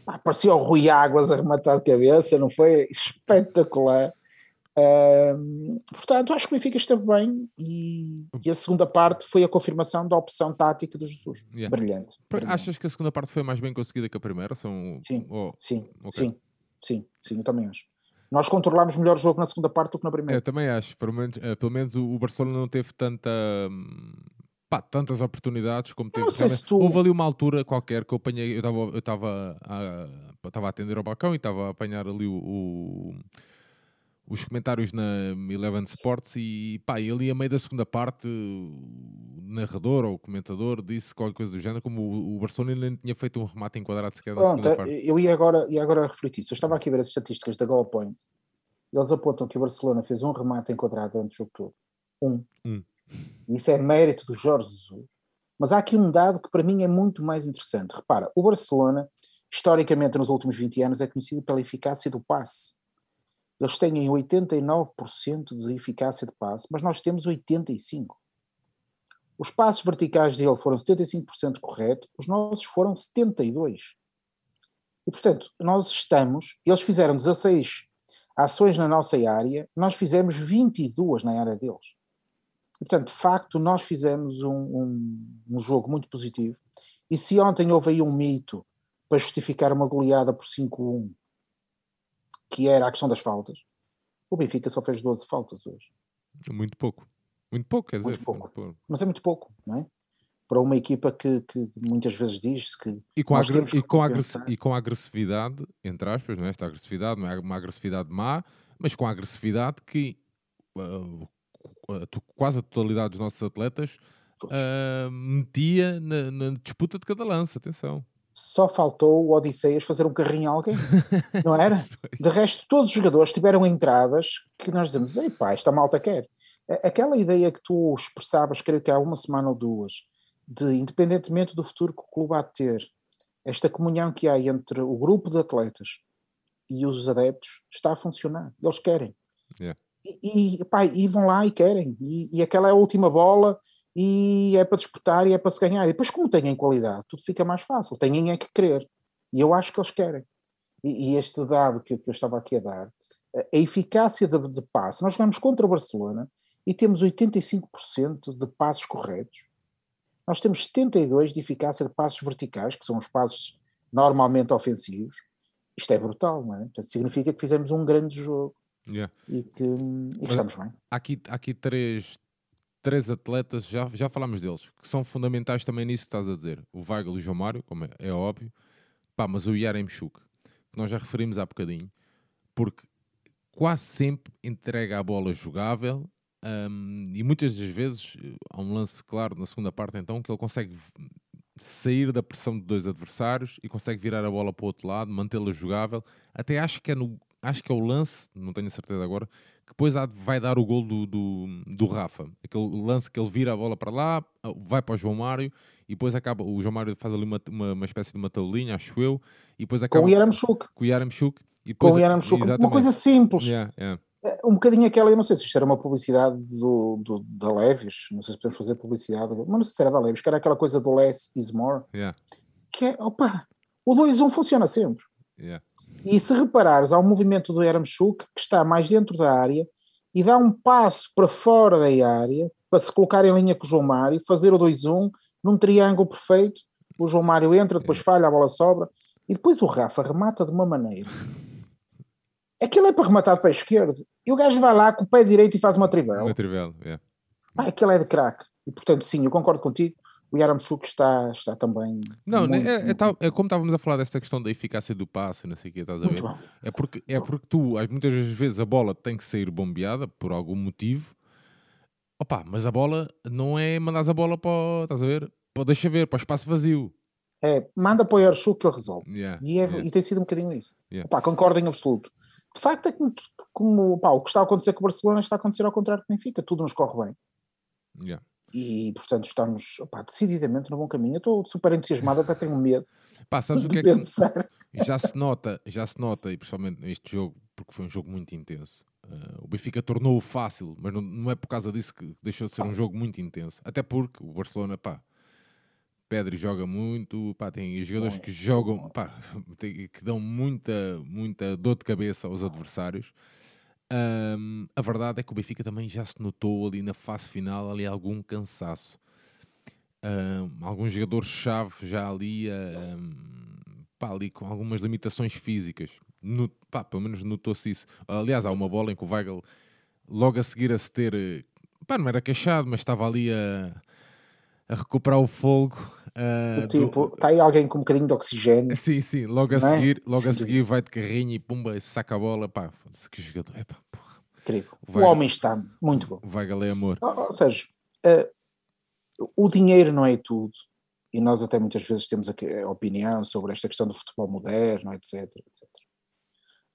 S2: Pá, parecia o Rui Águas a de cabeça, não foi? Espetacular. Portanto, acho que o Benfica esteve bem e, e, a segunda parte foi a confirmação da opção tática do Jesus. Yeah. Brilhante, brilhante,
S1: Achas que a segunda parte foi mais bem conseguida que a primeira? São...
S2: Sim, oh, sim, okay. sim, sim, sim, eu também acho. Nós controlámos melhor o jogo na segunda parte do que na primeira.
S1: Eu também acho. Pelo menos, uh, pelo menos o, Barcelona não teve tanta. Pá, tantas oportunidades como teve.
S2: Se tu...
S1: Houve ali uma altura qualquer que eu apanhei. Eu estava eu estava a, a atender ao balcão e estava a apanhar ali o, o os comentários na Eleven Sports e pá, ali a meio da segunda parte o narrador ou o comentador disse qualquer coisa do género, como o, o Barcelona ainda tinha feito um remate enquadrado sequer na Pronto, segunda parte.
S2: Eu ia agora, ia agora refletir, se eu estava aqui a ver as estatísticas da Goal Point, eles apontam que o Barcelona fez um remate enquadrado durante o jogo todo. Um.
S1: um.
S2: Isso é mérito do Jorge Jesus. Mas há aqui um dado que para mim é muito mais interessante. Repara, o Barcelona, historicamente nos últimos 20 anos, é conhecido pela eficácia do passe eles têm 89% de eficácia de passe, mas nós temos 85%. Os passos verticais dele foram 75% correto, os nossos foram 72%. E, portanto, nós estamos, eles fizeram 16 ações na nossa área, nós fizemos 22 na área deles. E, portanto, de facto, nós fizemos um, um, um jogo muito positivo. E se ontem houve aí um mito para justificar uma goleada por 5-1 que era a questão das faltas. O Benfica só fez 12 faltas hoje.
S1: Muito pouco. Muito pouco, quer
S2: muito dizer. Pouco. Muito Mas é muito pouco, não é? Para uma equipa que, que muitas vezes diz-se que.
S1: E com, e, com e com a agressividade, entre aspas, não é? Esta agressividade não é uma agressividade má, mas com a agressividade que uh, quase a totalidade dos nossos atletas uh, metia na, na disputa de cada lance. Atenção
S2: só faltou o Odisseias fazer um carrinho a alguém, não era? De resto, todos os jogadores tiveram entradas que nós dizemos, ei pá, esta malta quer. Aquela ideia que tu expressavas, creio que há uma semana ou duas, de independentemente do futuro que o clube há de ter, esta comunhão que há entre o grupo de atletas e os adeptos está a funcionar. Eles querem.
S1: Yeah.
S2: E, e, pá, e vão lá e querem. E, e aquela é a última bola e é para disputar e é para se ganhar. E depois, como têm qualidade, tudo fica mais fácil. Têm é que querer. E eu acho que eles querem. E, e este dado que, que, eu estava aqui a dar, a eficácia de, de passe, nós jogamos contra o Barcelona e temos 85% de passos corretos. Nós temos 72% de eficácia de passos verticais, que são os passos normalmente ofensivos. Isto é brutal, não é? Portanto, significa que fizemos um grande jogo.
S1: Yeah.
S2: E que, e que estamos bem.
S1: Há aqui, há aqui três, três atletas, já, já falámos deles, que são fundamentais também nisso que estás a dizer. O Weigl e o João Mário, como é, é óbvio, pá, mas o Yaremchuk, que nós já referimos há bocadinho, porque quase sempre entrega a bola jogável um, e muitas das vezes há um lance claro na segunda parte então que ele consegue sair da pressão de dois adversários e consegue virar a bola para o outro lado, mantê-la jogável. Até acho que é no acho que é o lance, não tenho certeza agora, que depois vai dar o gol do, do, do, Rafa. Aquele lance que ele vira a bola para lá, vai para o João Mário e depois acaba. O João Mário faz ali uma, uma, uma espécie de uma tabelinha, acho eu, e depois acaba.
S2: Com o Yaramchuk.
S1: Com o Yaramchuk.
S2: E depois, com o Yaramchuk. Uma coisa simples.
S1: Yeah, yeah.
S2: É, um bocadinho aquela, eu não sei se isto era uma publicidade do, do, da Levis, não sei se podemos fazer publicidade, mas não sei se era da Levis, que era aquela coisa do less is more.
S1: Yeah.
S2: Que é, opa, o 2-1 funciona sempre.
S1: Yeah.
S2: E se reparares, há um movimento do Yaramchuk que está mais dentro da área e dá um passo para fora da área para se colocar em linha com o João Mário, fazer o 2-1 num triângulo perfeito. O João Mário entra, depois falha, a bola sobra e depois o Rafa remata de uma maneira. Aquilo é para rematar de pé esquerdo e o gajo vai lá com o pé direito e faz uma trivela.
S1: Uma trivela, yeah.
S2: Ah, aquilo é de craque. E portanto, sim, eu concordo contigo o Yaramchuk está, está também.
S1: Não, muito, é, é, é, é, como estávamos a falar desta questão da eficácia do passe, não sei o que, estás a ver? É porque, é porque tu, muitas vezes, a bola tem que sair bombeada por algum motivo. Opa, mas a bola não é mandares a bola para, estás a ver? Para, deixa ver, para o espaço vazio.
S2: É, manda para o Yaramchuk que ele resolve.
S1: Yeah,
S2: e, é,
S1: yeah.
S2: e tem sido um bocadinho isso.
S1: Yeah.
S2: Opa, concordo em absoluto. De facto, é que como pá, o que está a acontecer com o Barcelona está a acontecer ao contrário que Benfica, tudo nos corre bem.
S1: Yeah.
S2: E portanto estamos opá, decididamente no bom caminho. Eu estou super entusiasmado, até tenho medo
S1: Pá, sabes o
S2: de
S1: que é que
S2: pensar.
S1: já se nota, já se nota, e principalmente neste jogo, porque foi um jogo muito intenso. Uh, o Benfica tornou-o fácil, mas não, não é por causa disso que deixou de ser um jogo muito intenso. Até porque o Barcelona, pá, Pedri joga muito, pá, tem jogadores que jogam, pá, que dão muita, muita dor de cabeça aos adversários. Ahm, a verdade é que o Benfica também já se notou ali na fase final ali algum cansaço. Ahm, alguns jogadores-chave já ali, ahm, pá, ali com algumas limitações físicas. No- pá, pelo menos notou-se isso. Aliás, há uma bola em que o Weigl, logo a seguir a se ter, eh, pá, não era queixado, mas estava ali a, a recuperar o fogo. do-
S2: Tipo, está aí alguém com um bocadinho de oxigênio.
S1: Sim, sim, logo a
S2: Não é?
S1: seguir, logo a
S2: Sim.
S1: seguir vai de carrinho e pumba, e saca a bola, pá, que jogador, é pá, porra,
S2: Incrível. O
S1: Vai-
S2: homem está muito bom.
S1: vai galé amor.
S2: Ou, ou seja, eh, o dinheiro não é tudo. E nós até muitas vezes temos a opinião sobre esta questão do futebol moderno, etc, etc.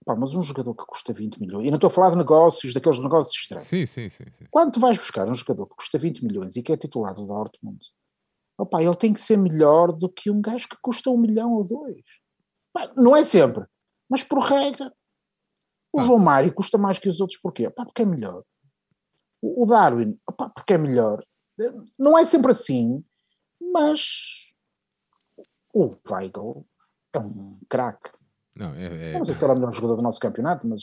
S2: Pá, mas um jogador que custa 20 milhões, e não estou a falar de negócios, daqueles negócios estranhos.
S1: Sim, sim, sim, sim.
S2: Quando tu vais buscar um jogador que custa 20 milhões e que é titular do Dortmund, opá, ele tem que ser melhor do que um gajo que custa um milhão ou dois. Pá, não é sempre, mas por regra. O. João Mário custa mais que os outros porquê? Pá, porque é melhor. O o Darwin, opá, porque é melhor. Não é sempre assim, mas o Weigl é um craque.
S1: Não, é, é,
S2: Não sei se é o melhor jogador do nosso campeonato, mas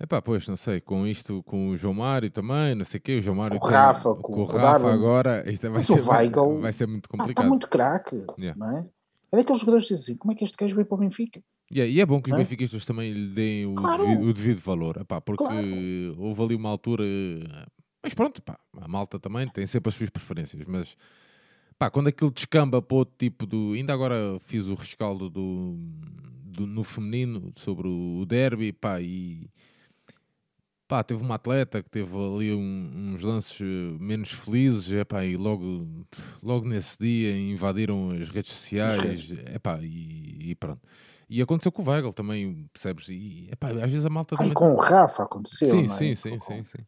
S1: é pá, pois, não sei, com isto, com o João Mário também, não sei o quê, o João Mário
S2: Com o
S1: tem-
S2: Rafa,
S1: com,
S2: com
S1: o Rafa
S2: Darwin.
S1: agora, isto vai
S2: Mas
S1: ser,
S2: Weigl-
S1: vai ser muito
S2: pá, está
S1: complicado.
S2: muito craque.
S1: Yeah.
S2: Não é? é daqueles jogadores que dizem assim, como é que este gajo veio para o Benfica?
S1: Yeah, e é bom que os
S2: é?
S1: benfiquistas também lhe deem o,
S2: Claro.
S1: devido, o devido valor, epá, porque
S2: Claro.
S1: houve ali uma altura. Mas pronto, a malta também tem sempre as suas preferências, mas pá, quando aquilo descamba para outro tipo do. Ainda agora fiz o rescaldo do, do- no feminino sobre o derby, pá, e pá, teve uma atleta que teve ali um- uns lances eh, menos felizes, epá, e logo, logo nesse dia invadiram as redes sociais, epá, e, e pronto. E aconteceu com o Weigl também, percebes? E epá, às vezes a malta também.
S2: com o Rafa aconteceu,
S1: sim,
S2: é?
S1: sim, sim,
S2: Com-
S1: sim, sim.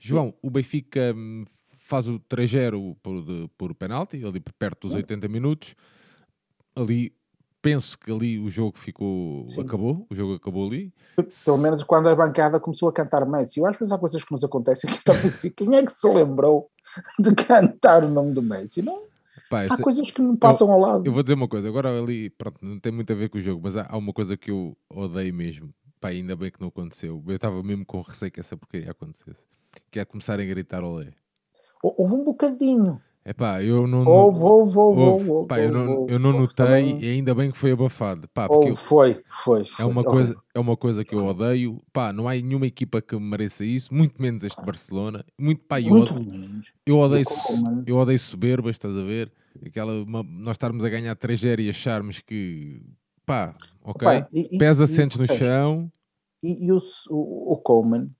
S1: João, o Benfica hum, faz o 3-0 por, de- por penalti, ali perto dos
S2: Hum.
S1: 80 minutos. Ali, penso que ali o jogo ficou.
S2: Sim.
S1: acabou, o jogo acabou ali.
S2: Pelo menos quando a bancada começou a cantar Messi. Eu às vezes há coisas que nos acontecem que também fico. Quem é que se lembrou de cantar o nome do Messi? Não?
S1: Pá,
S2: Há
S1: esta-
S2: coisas que não passam ao lado.
S1: Eu vou dizer uma coisa, agora ali, pronto, não tem muito a ver com o jogo, mas há, há uma coisa que eu odeio mesmo. Pá, ainda bem que não aconteceu. Eu estava mesmo com receio que essa porcaria acontecesse. Que é começarem a gritar olé.
S2: Hou- Houve um bocadinho.
S1: É pá, eu não.
S2: Houve, houve, houve,
S1: houve.
S2: houve,
S1: Pá, eu não, eu não notei e ainda bem que foi abafado. Pá, porque eu-
S2: foi, foi.
S1: é, uma coisa, é uma coisa que eu odeio. Pá, não há nenhuma equipa que mereça isso, muito menos este Barcelona. Muito, pá, eu,
S2: Muito
S1: odeio, eu, odeio,
S2: E
S1: eu odeio soberba, estás a ver? Aquela, uma- nós estarmos a ganhar 3-0 e acharmos que, pá, ok,
S2: Pá, e-
S1: pesa sentes no chão.
S2: E, e o, o, o Coleman,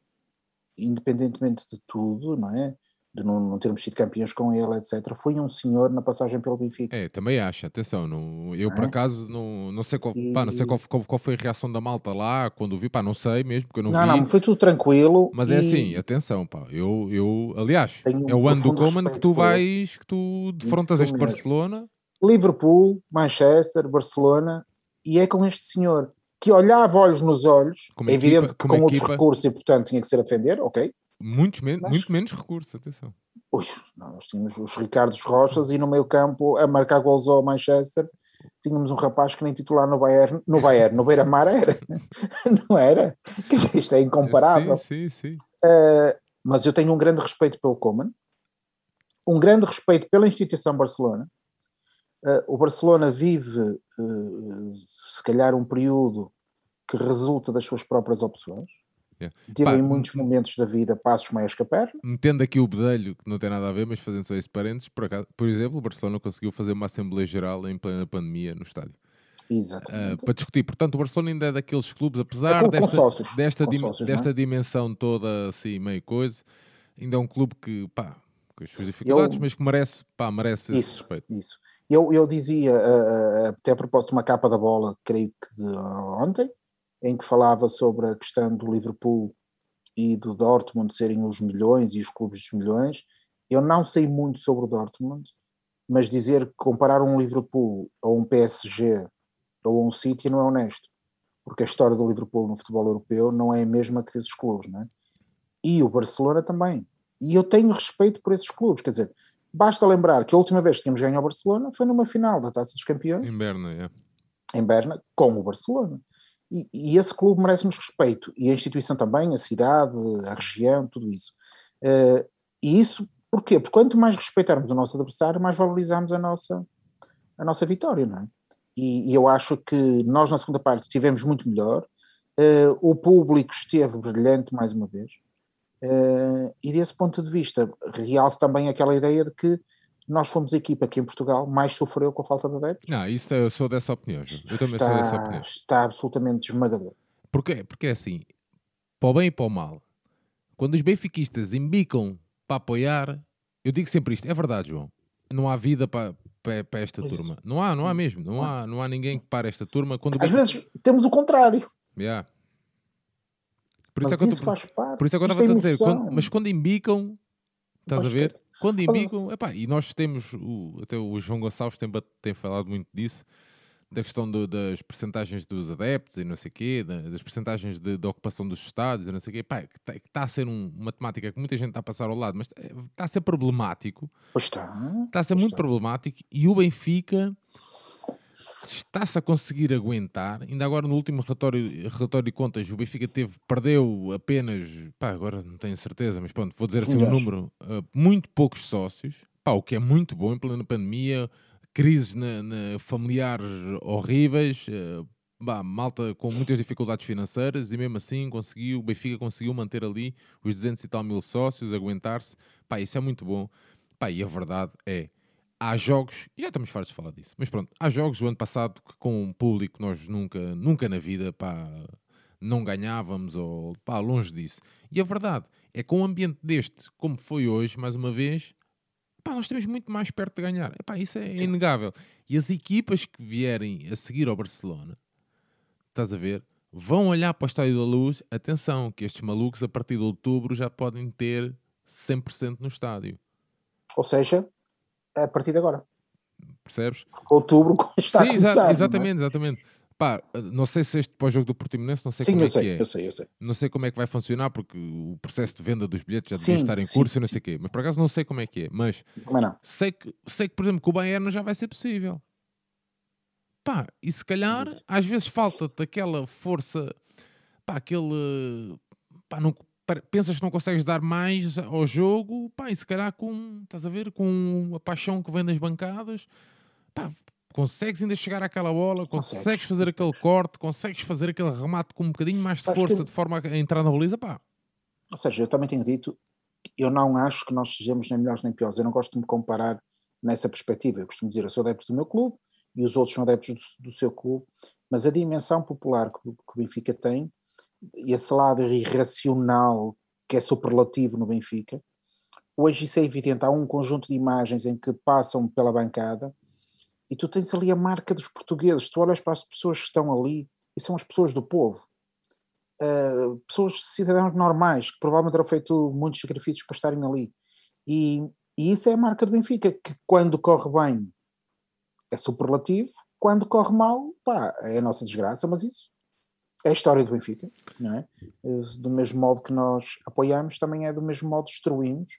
S2: independentemente de tudo, não é? De não, não termos sido campeões com ele, etc., foi um senhor na passagem pelo Benfica.
S1: É, também acho, atenção, não, eu
S2: Não
S1: por
S2: é?
S1: acaso não, não sei, qual, pá, não sei
S2: E-
S1: qual, qual, qual foi a reação da malta lá quando vi, pá, não sei mesmo, porque eu não,
S2: Não,
S1: vi.
S2: não, foi tudo tranquilo.
S1: Mas é
S2: e-
S1: assim, atenção, pá, eu, eu aliás,
S2: Tenho
S1: é o ano do Coleman que tu vais, que tu defrontas este
S2: mesmo.
S1: Barcelona.
S2: Liverpool, Manchester, Barcelona, e é com este senhor que olhava olhos nos olhos,
S1: Como
S2: é
S1: equipa-
S2: evidente que com outros
S1: equipa-
S2: recursos e portanto tinha que ser a defender, ok.
S1: Muitos men
S2: Mas-
S1: muito menos recursos, atenção.
S2: Ui, nós tínhamos os Ricardos Rochas e no meio campo a marcar gols ao Manchester tínhamos um rapaz que nem titular no Bayern, no Bayern, no Beira-Mar era, não era? Quer dizer, isto é incomparável.
S1: Sim, sim, sim.
S2: Uh, mas eu tenho um grande respeito pelo Coman, um grande respeito pela instituição Barcelona. Uh, o Barcelona vive, uh, se calhar, um período que resulta das suas próprias opções.
S1: Yeah.
S2: Teve
S1: Pá,
S2: em muitos momentos da vida passos maiores que a perna.
S1: Metendo aqui o bedelho, que não tem nada a ver, mas fazendo só esse parênteses, por, acaso, por exemplo, o Barcelona conseguiu fazer uma Assembleia Geral em plena pandemia no estádio. Uh, para discutir. Portanto, o Barcelona ainda é daqueles clubes, apesar
S2: É com-
S1: desta, desta, dim-
S2: não é?
S1: desta dimensão toda assim, meio coisa, ainda é um clube que, pá, com as suas dificuldades,
S2: Eu-
S1: mas que merece, pá, merece esse
S2: Isso,
S1: respeito.
S2: isso. Eu, eu dizia, uh, até a propósito de uma capa da bola, creio que de ontem, em que falava sobre a questão do Liverpool e do Dortmund serem os milhões e os clubes dos milhões. Eu não sei muito sobre o Dortmund, mas dizer que comparar um Liverpool a um PSG ou a um City não é honesto, porque a história do Liverpool no futebol europeu não é a mesma que desses clubes, não é? E o Barcelona também. E eu tenho respeito por esses clubes, quer dizer, basta lembrar que a última vez que tínhamos ganho ao Barcelona foi numa final da Taça dos Campeões.
S1: Em Berna, é.
S2: Em Berna, com o Barcelona. E, esse clube merece-nos respeito. E a instituição também, a cidade, a região, tudo isso. Uh, e isso Porquê? Porque quanto mais respeitarmos o nosso adversário, mais valorizamos a nossa, a nossa vitória, não é? E, e eu acho que nós na segunda parte estivemos muito melhor, uh, o público esteve brilhante mais uma vez, uh, e desse ponto de vista realça também aquela ideia de que nós fomos a equipa que em Portugal mais sofreu com a falta de adeptos.
S1: Não, isso eu sou dessa opinião, eu também
S2: está,
S1: sou dessa opinião.
S2: Está absolutamente esmagador.
S1: Porquê? Porque é assim, para o bem e para o mal, quando os benfiquistas embicam para apoiar, eu digo sempre isto, é verdade, João. Não há vida para, para, para esta Isso. turma. Não há, não há mesmo. Não há, não há ninguém que pare esta turma. Quando
S2: Às vezes temos o contrário.
S1: Yeah.
S2: Por isso, mas é isso eu, faz parte.
S1: Por isso é que eu estava a dizer, quando, mas quando embicam, estás a ver? Quando embicam, epá, e nós temos, o, até o João Gonçalves tem, tem falado muito disso, da questão do, das percentagens dos adeptos e não sei o quê, das percentagens de, de, ocupação dos estados e não sei o quê, pá, que está, a ser um, uma temática que muita gente está a passar ao lado, mas está a ser problemático.
S2: Pois está.
S1: Está a ser muito está. problemático e o Benfica está-se a conseguir aguentar. Ainda agora no último relatório, relatório de contas, o Benfica teve, perdeu apenas, pá, agora não tenho certeza, mas pronto, vou dizer assim um número, uh, muito poucos sócios, pá, o que é muito bom em plena pandemia crises na, na familiares horríveis, uh, bah, malta com muitas dificuldades financeiras e mesmo assim conseguiu, o Benfica conseguiu manter ali os 200 e tal mil sócios, aguentar-se. Pá, isso é muito bom. Pá, e a verdade é, há jogos, já estamos fartos de falar disso, mas pronto, há jogos do ano passado que com um público nós nunca, nunca na vida, pá, não ganhávamos ou pá, longe disso. E a verdade é com um ambiente deste, como foi hoje, mais uma vez, Epá, nós estamos muito mais perto de ganhar. Epá, isso é Sim. inegável. E as equipas que vierem a seguir ao Barcelona, estás a ver, vão olhar para o Estádio da Luz. Atenção, que estes malucos a partir de outubro já podem ter 100% no estádio.
S2: Ou seja, a partir de agora.
S1: Percebes?
S2: Outubro está
S1: Sim,
S2: a começar,
S1: exa exatamente, é? exatamente. Pá, não sei se este pós-jogo do Portimonense, não sei sim, como é
S2: sei,
S1: que é.
S2: Eu sei, eu sei.
S1: Não sei como é que vai funcionar, porque o processo de venda dos bilhetes já devia estar em sim, curso e não sei o quê. Mas por acaso não sei como é que é. Mas sei que, sei que, por exemplo, com o Bayern já vai ser possível. Pá, e se calhar, às vezes falta-te aquela força, pá, aquele. Pá, não, pensas que não consegues dar mais ao jogo, pá, e se calhar com, estás a ver, com a paixão que vem das bancadas, pá, consegues ainda chegar àquela bola, consegues, consegues fazer aquele corte, consegues fazer aquele remate com um bocadinho mais de força que... de forma a entrar na baliza, pá.
S2: Ou seja, eu também tenho dito, eu não acho que nós sejamos nem melhores nem piores, eu não gosto de me comparar nessa perspectiva, eu costumo dizer, eu sou adepto do meu clube e os outros são adeptos do, do seu clube, mas a dimensão popular que, que o Benfica tem, esse lado irracional que é superlativo no Benfica, hoje isso é evidente, há um conjunto de imagens em que passam pela bancada e tu tens ali a marca dos portugueses, tu olhas para as pessoas que estão ali e são as pessoas do povo, uh, pessoas, cidadãos normais, que provavelmente terão feito muitos sacrifícios para estarem ali. E, e isso é a marca do Benfica, que quando corre bem é superlativo, quando corre mal, pá, é a nossa desgraça, mas isso é a história do Benfica, não é? Eh, do mesmo modo que nós apoiamos, também é do mesmo modo que destruímos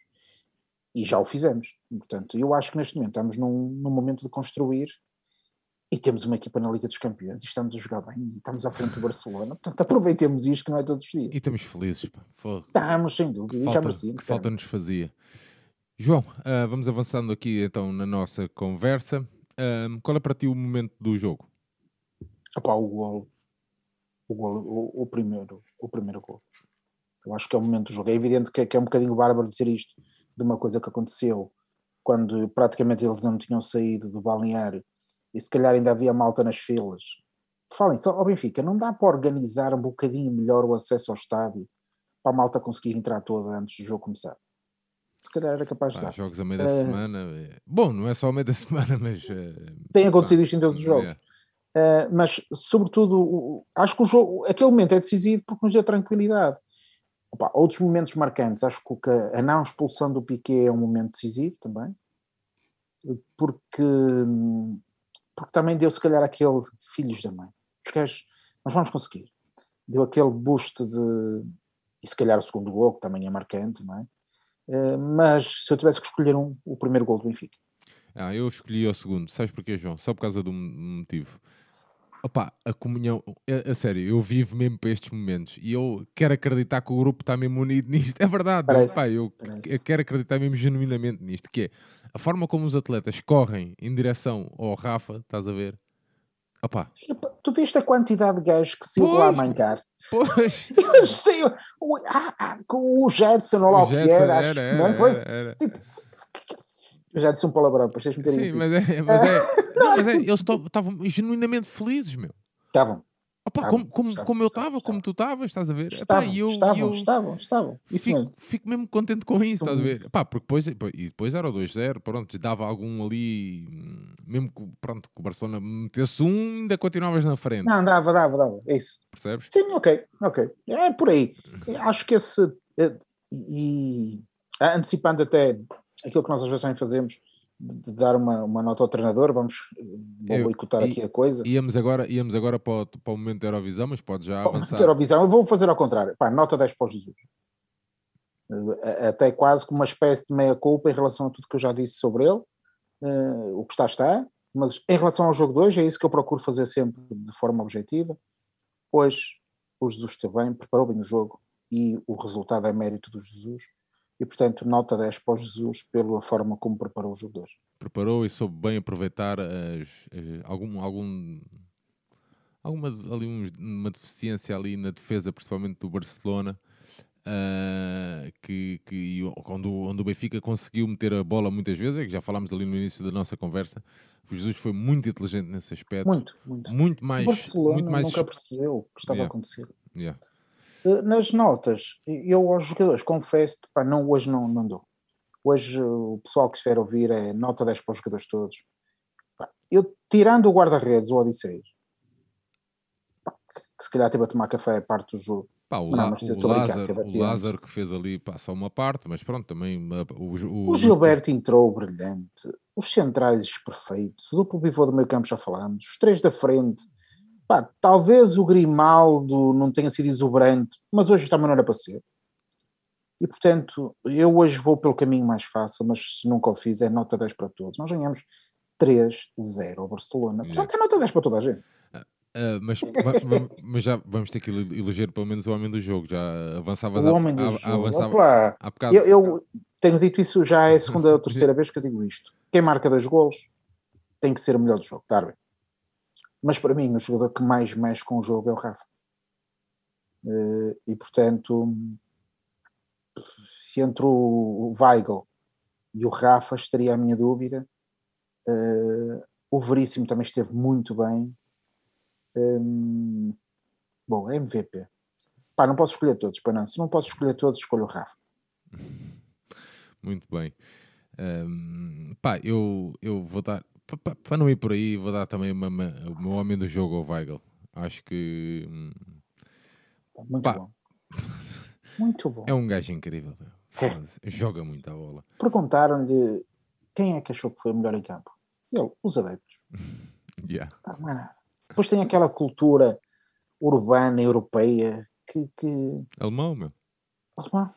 S2: e já o fizemos. Portanto, eu acho que neste momento estamos num, num momento de construir e temos uma equipa na Liga dos Campeões e estamos a jogar bem e estamos à frente do Barcelona. Portanto, aproveitemos isto que não é todos os dias.
S1: E estamos felizes.
S2: Estamos, sem dúvida.
S1: Falta, que falta nos fazia. João, uh, vamos avançando aqui então na nossa conversa. Uh, qual é para ti o momento do jogo?
S2: Epá, o gol. O, gol o, o, primeiro, o primeiro gol. Eu acho que é o momento do jogo. É evidente que, é, que é um bocadinho bárbaro dizer isto, de uma coisa que aconteceu quando praticamente eles não tinham saído do balneário e se calhar ainda havia malta nas filas. Falem só, ao Benfica, não dá para organizar um bocadinho melhor o acesso ao estádio para a malta conseguir entrar toda antes do jogo começar? Se calhar era capaz de dar.
S1: Jogos a meio da uh, semana. É... Bom, não é só a meio da semana, mas. Uh,
S2: tem acontecido pá, isto em todos os jogos. É. Uh, mas, sobretudo, acho que o jogo, aquele momento é decisivo porque nos deu tranquilidade. Opa, outros momentos marcantes, acho que a não expulsão do Piquet é um momento decisivo também, porque, porque também deu se calhar aquele filhos da mãe. Os gajos, nós vamos conseguir. Deu aquele boost de. E se calhar o segundo gol, que também é marcante, não é? Uh, mas se eu tivesse que escolher um, o primeiro gol do Benfica.
S1: Ah, eu escolhi o segundo. Sabes porquê, João? Só por causa do motivo. Opa, a comunhão, a, a, sério, eu vivo mesmo para estes momentos e eu quero acreditar que o grupo está mesmo unido nisto. É verdade, parece, opa, eu, eu, quero acreditar mesmo genuinamente nisto, que é a forma como os atletas correm em direção ao Rafa, estás a ver? Opa.
S2: Tu viste a quantidade de gajos que se iam lá mancar?
S1: Pois.
S2: Eu sei, o, ah, ah, com o Jetson ou lá o que era, acho que não foi? Era, era. Tipo, eu já disse um palavrão, depois tens-me
S1: Sim, mas é, mas é, não, mas é, eles estavam genuinamente felizes, meu.
S2: Estavam.
S1: Opa, como, como, estavam, como eu estava, como tu estavas, estás a ver?
S2: Estavam, Epá, eu, estavam, eu estavam, estavam.
S1: Fico, mesmo. fico mesmo contente com isso, estás a ver? Epá, porque depois, e depois era o 2-0, pronto, dava algum ali, mesmo que, pronto, que o Barcelona metesse um, ainda continuavas na frente.
S2: Não, dava, dava, dava, é isso.
S1: Percebes?
S2: Sim, ok, ok. É por aí. Acho que esse, eh, e antecipando até aquilo que nós às vezes também fazemos, de, de dar uma, uma nota ao treinador, vamos vou boicotar aqui a coisa.
S1: Íamos agora, íamos agora para, o, para o momento da Eurovisão, mas pode já avançar.
S2: Eurovisão, eu vou fazer ao contrário. Pá, nota 10 para o Jesus. Eh, até quase como uma espécie de meia-culpa em relação a tudo que eu já disse sobre ele. Uh, o que está, está. Mas em relação ao jogo 2, é isso que eu procuro fazer sempre de forma objetiva. Pois o Jesus esteve bem, preparou bem o jogo e o resultado é mérito do Jesus e, portanto, nota 10 para o Jesus pela forma como preparou os jogadores.
S1: Preparou e soube bem aproveitar as, as, algum, algum, alguma ali um, uma deficiência ali na defesa, principalmente do Barcelona, uh, que, que onde, onde o Benfica conseguiu meter a bola muitas vezes, é que já falámos ali no início da nossa conversa, o Jesus foi muito inteligente nesse aspecto.
S2: Muito, muito.
S1: Muito mais...
S2: O Barcelona
S1: muito mais...
S2: nunca percebeu o que estava
S1: yeah.
S2: a acontecer.
S1: Yeah.
S2: Eh, nas notas, eu aos jogadores confesso, pá, não, hoje não, não dou. Hoje o pessoal que estiver a ouvir é nota 10 para os jogadores todos. Eu, tirando o guarda-redes, o Odisseias, que se calhar teve a tomar café a parte do jogo.
S1: Pá, o, não, o, Lázaro, o Lázaro que fez ali pá, só uma parte, mas pronto, também o,
S2: o, o Gilberto entrou brilhante, os centrais perfeitos, o duplo pivô do meio campo já falamos, os três da frente, Pá, talvez o Grimaldo não tenha sido exuberante, mas hoje também não era para ser. E portanto, eu hoje vou pelo caminho mais fácil, mas se nunca o fiz, é nota 10 para todos. Nós ganhamos 3-0 ao Barcelona. Portanto, é nota 10 para toda a gente.
S1: Uh, mas, mas, já vamos ter que eleger pelo menos o homem do jogo. Já avançavas
S2: o homem do
S1: a,
S2: jogo. Avançava há bocado. Eu, eu, tenho dito isso já é a segunda ou terceira vez que eu digo isto. Quem marca dois golos tem que ser o melhor do jogo. Darwin. Mas para mim, o jogador que mais mexe com o jogo é o Rafa. Eh, e portanto, se entre o Weigl e o Rafa estaria a minha dúvida. Eh, o Veríssimo também esteve muito bem. Um, bom, MVP. Pá, não posso escolher todos, para não. Se não posso escolher todos, escolho o Rafa.
S1: Muito bem. Um, pá, eu, eu vou dar para não ir por aí, vou dar também uma, uma, o meu homem do jogo ao Weigl. Acho que. Hum,
S2: muito pá, bom. Muito bom.
S1: É um gajo incrível. É. Joga muito a bola.
S2: Perguntaram-lhe quem é que achou que foi o melhor em campo. Ele, os adeptos.
S1: yeah.
S2: Ah, não é nada. Depois tem aquela cultura urbana, europeia, que. que...
S1: Alemão, meu.
S2: Alemão.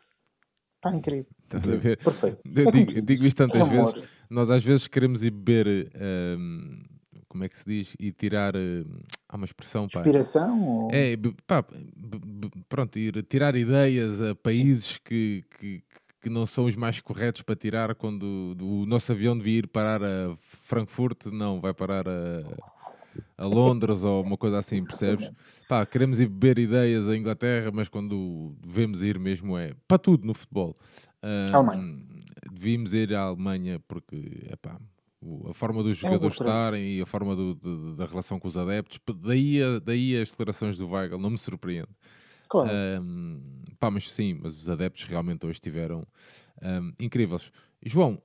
S2: Pá, incrível.
S1: Estás a ver?
S2: Perfeito.
S1: Eu é digo, digo isto tantas é vezes. Nós às vezes queremos ir beber. Um, como é que se diz? E tirar. Uh, há uma expressão.
S2: Inspiração? Ou...
S1: É, pá, pronto, ir tirar ideias a países que, que, que, não são os mais corretos para tirar quando o nosso avião devia ir parar a Frankfurt, não, vai parar a a Londres ou uma coisa assim, percebes? Pá, queremos ir beber ideias à Inglaterra, mas quando devemos ir mesmo é para tudo no futebol.
S2: Um.
S1: Devíamos ir à Alemanha porque, epá, a forma dos é jogadores estarem e a forma do, da relação com os adeptos, daí, a, daí as declarações do Weigl não me surpreende.
S2: Claro.
S1: Um, pá, mas sim, mas os adeptos realmente hoje estiveram um, incríveis. João,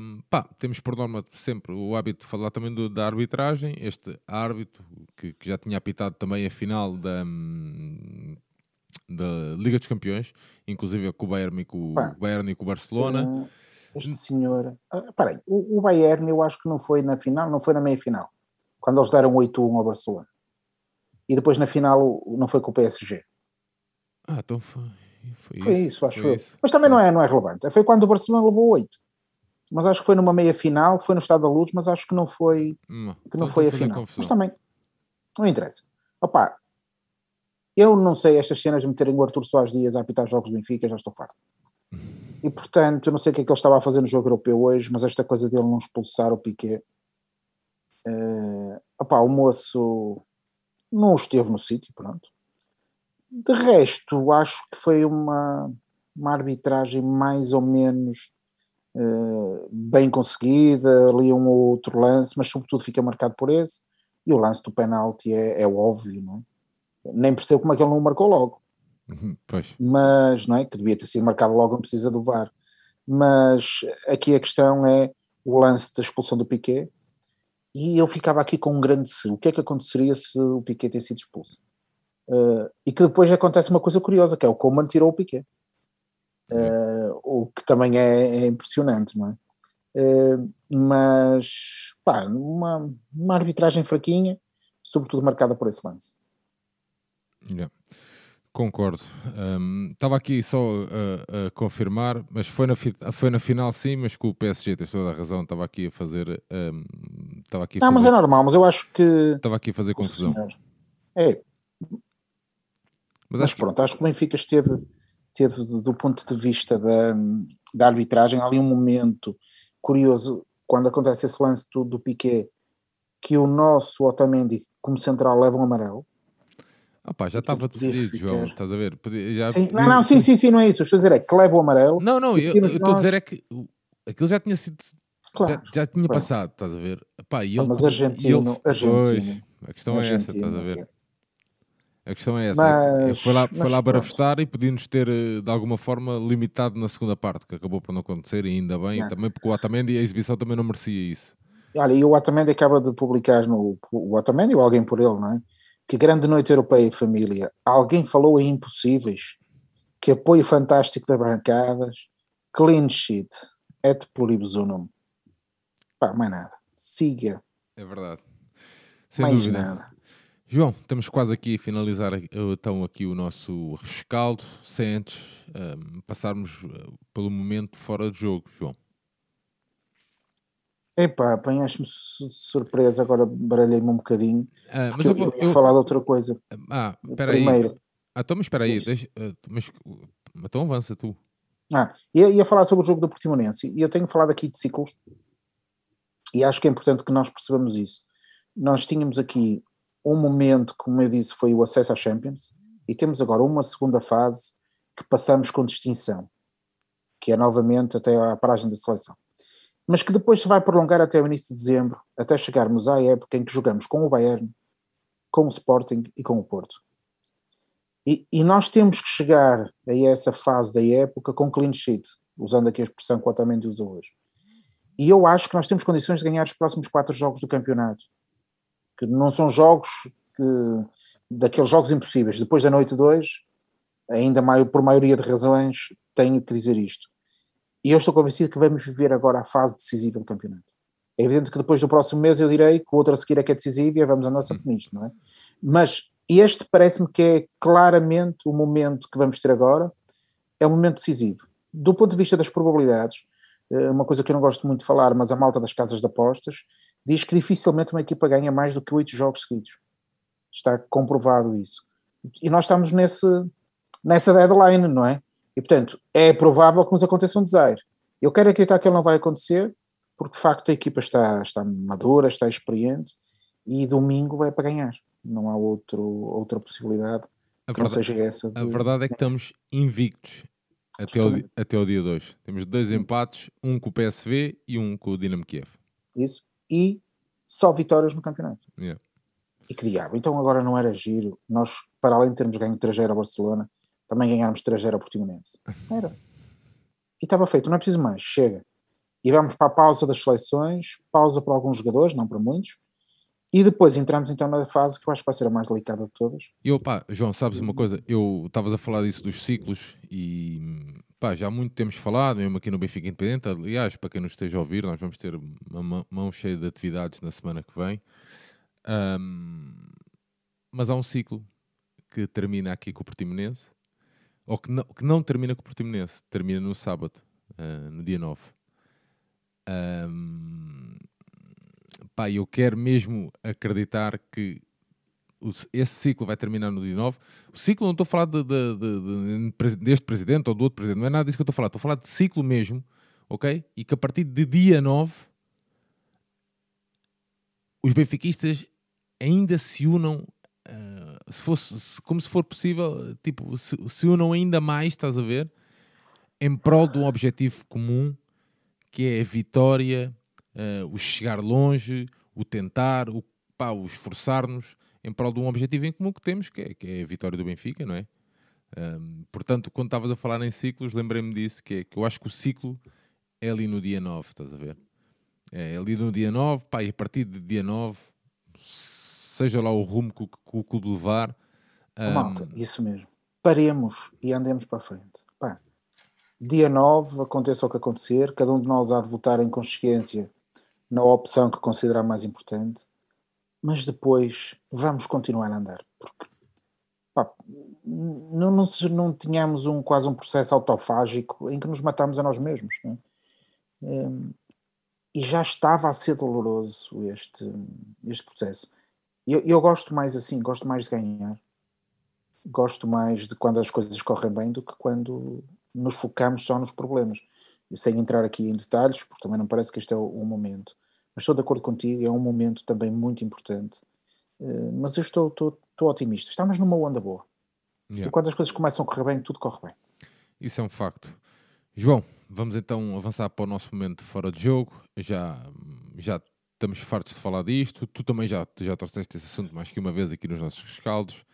S1: um, pá, temos por norma sempre o hábito de falar também do, da arbitragem. Este árbitro que, que, já tinha apitado também a final da, hum, da Liga dos Campeões, inclusive com o Bayern e com, Pá, o, Bayern e com o Barcelona.
S2: Este senhor. Ah, peraí, o, o Bayern eu acho que não foi na final, não foi na meia final, quando eles deram 8-1 ao Barcelona. E depois na final não foi com o PSG.
S1: Ah, então foi.
S2: Foi, foi isso, isso, acho foi isso. Mas também não é, não é relevante. Foi quando o Barcelona levou 8. Mas acho que foi numa meia final, foi no Estado da Luz, mas acho que não foi, hum, que não foi a final. Mas também não interessa. Opa, eu não sei estas cenas de meterem o Artur Soares Dias a apitar jogos do Benfica, já estou farto. E portanto, eu não sei o que é que ele estava a fazer no jogo europeu hoje, mas esta coisa dele não expulsar o Piquet. Uh, opá, o moço não esteve no sítio, pronto. De resto, acho que foi uma, uma arbitragem mais ou menos uh, bem conseguida, ali um ou outro lance, mas sobretudo fica marcado por esse. E o lance do penalti é, é óbvio, não é? Nem percebo como é que ele não marcou logo.
S1: Uhum, pois.
S2: Mas, não é? Que devia ter sido marcado logo, não precisa do VAR. Mas aqui a questão é o lance da expulsão do Piquet. E eu ficava aqui com um grande se. O que é que aconteceria se o Piquet tivesse sido expulso? Uh, e que depois acontece uma coisa curiosa, que é o Coman tirou o Piquet. Uh, o que também é, é impressionante, não é? Uh, mas, pá, uma, uma arbitragem fraquinha, sobretudo marcada por esse lance.
S1: Yeah. Concordo. Estava um, aqui só a, a, confirmar, mas foi na, foi na final sim, mas com o PSG, tens toda a razão, estava aqui a fazer. Um, estava aqui
S2: Não,
S1: fazer,
S2: mas é normal, mas eu acho que.
S1: Estava aqui a fazer confusão.
S2: É, mas, Mas pronto, que... acho que o Benfica esteve, esteve do ponto de vista da, da arbitragem, ali um momento curioso, quando acontece esse lance do, do Piquet, que o nosso Otamendi, como central, leva um amarelo.
S1: Ah pá, já estava decidido, ficar... João, estás a ver? Já...
S2: sim, não, não, sim, sim, sim, não é isso. Estou a dizer é que leva o amarelo.
S1: Não, não, eu estou nós... a dizer é que aquilo já tinha sido. Claro, já, já, tinha claro. passado, estás a ver? Pá, e ele,
S2: mas argentino, ele, argentino, pois,
S1: a questão é essa, estás a ver? A questão é essa. Mas, foi lá, foi lá barafestar e podia-nos ter, eh, de alguma forma, limitado na segunda parte, que acabou por não acontecer, e ainda bem, não. também porque o Otamendi, a exibição também não merecia isso.
S2: Olha, e o Otamendi acaba de publicar no. O Otamendi ou alguém por ele, não é? Que grande noite europeia família. Alguém falou em impossíveis. Que apoio fantástico das bancadas. Clean sheet. Et pluribus unum. Pá, mais nada. Siga.
S1: É verdade. Sem mais dúvida. nada. João, estamos quase aqui a finalizar então aqui o nosso rescaldo, sem antes um, passarmos eh, pelo momento fora de jogo, João.
S2: Epá, apanhaste-me surpresa, agora baralhei-me um bocadinho. Ah, mas eu, vou, eu ia falar de outra coisa.
S1: Ah, espera aí. Ah, então, mas espera aí, deixa, uh, mas, então avança tu.
S2: Ah, ia, ia falar sobre o jogo do Portimonense e eu tenho falado aqui de ciclos e acho que é importante que nós percebamos isso. Nós tínhamos aqui um momento, como eu disse, foi o acesso à Champions, e temos agora uma segunda fase que passamos com distinção, que é novamente até à paragem da seleção. Mas que depois se vai prolongar até o início de dezembro, até chegarmos à época em que jogamos com o Bayern, com o Sporting e com o Porto. E, e nós temos que chegar a essa fase da época com clean sheet, usando aqui a expressão que o Otamendi usa hoje. E eu acho que nós temos condições de ganhar os próximos quatro jogos do campeonato que não são jogos que, daqueles jogos impossíveis. Depois da noite 2, ainda por maioria de razões, tenho que dizer isto. E eu estou convencido que vamos viver agora a fase decisiva do campeonato. É evidente que depois do próximo mês eu direi que o outro a seguir é que é decisivo e vamos andar sempre nisto, não é? Mas este parece-me que é claramente o momento que vamos ter agora, é um momento decisivo. Do ponto de vista das probabilidades, eh, uma coisa que eu não gosto muito de falar, mas a malta das casas de apostas diz que dificilmente uma equipa ganha mais do que oito jogos seguidos. Está comprovado isso. E nós estamos nesse, nessa deadline, não é? E portanto, é provável que nos aconteça um desaire. Eu quero acreditar que ele não vai acontecer, porque de facto a equipa está, está madura, está experiente e domingo vai para ganhar. Não há outro, outra possibilidade a que verdade, não seja essa.
S1: De... A verdade é que estamos invictos até o, até o dia 2. Temos dois empates, um com o PSV e um com o Dinamo Kiev.
S2: Isso e só vitórias no campeonato.
S1: Yeah.
S2: E que diabo, então agora não era giro, nós, para além de termos ganho 3 ao Barcelona, também ganharmos 3-0 ao Portimonense. Era. E estava feito, não é preciso mais, chega. E vamos para a pausa das seleções, pausa para alguns jogadores, não para muitos, e depois entramos então na fase que eu acho que vai ser a mais delicada de todas.
S1: E pá, João, sabes uma coisa? Eu estavas a falar disso dos ciclos e pá, já há muito temos falado, mesmo aqui no Benfica Independente. Aliás, para quem nos esteja a ouvir, nós vamos ter uma mão cheia de atividades na semana que vem. Um, mas há um ciclo que termina aqui com o Portimonense, ou que não, que não termina com o Portimonense, termina no sábado, uh, no dia 9. Um, pá, eu quero mesmo acreditar que esse ciclo vai terminar no dia 9. O ciclo, não estou a falar de, de, de, deste presidente ou do outro presidente, não é nada disso que eu estou a falar. Estou a falar de ciclo mesmo, ok? E que a partir de dia 9 os benfiquistas ainda se unam, uh, se fosse, se, como se for possível, tipo, se, se unam ainda mais, estás a ver? Em prol de um objetivo comum que é a vitória uh, o chegar longe, o tentar, o, pá, o esforçar-nos em prol de um objetivo em comum que temos, que é, que é a vitória do Benfica, não é? Um, portanto, quando estavas a falar em ciclos, lembrei-me disso, que, é, que eu acho que o ciclo é ali no dia 9, estás a ver? É ali no dia 9, pá, e a partir de dia 9, seja lá o rumo que, que o clube levar.
S2: Um... Malta, isso mesmo. Paremos e andemos para a frente. Pá, dia 9, aconteça o que acontecer, cada um de nós há de votar em consciência na opção que considerar mais importante, mas depois vamos continuar a andar, porque pá, não, não, não tínhamos um, quase um processo autofágico em que nos matamos a nós mesmos. É? Um, e já estava a ser doloroso este, este processo. Eu, eu gosto mais assim, gosto mais de ganhar, gosto mais de quando as coisas correm bem do que quando nos focamos só nos problemas sem entrar aqui em detalhes, porque também não parece que este é o, o momento. Mas estou de acordo contigo, é um momento também muito importante. Uh, mas eu estou, estou, estou, otimista. Estamos numa onda boa. Yeah. E quando as coisas começam a correr bem, tudo corre bem.
S1: Isso é um facto. João, vamos então avançar para o nosso momento fora de jogo. Já, já estamos fartos de falar disto. Tu também já, já trouxeste esse assunto mais que uma vez aqui nos nossos rescaldos.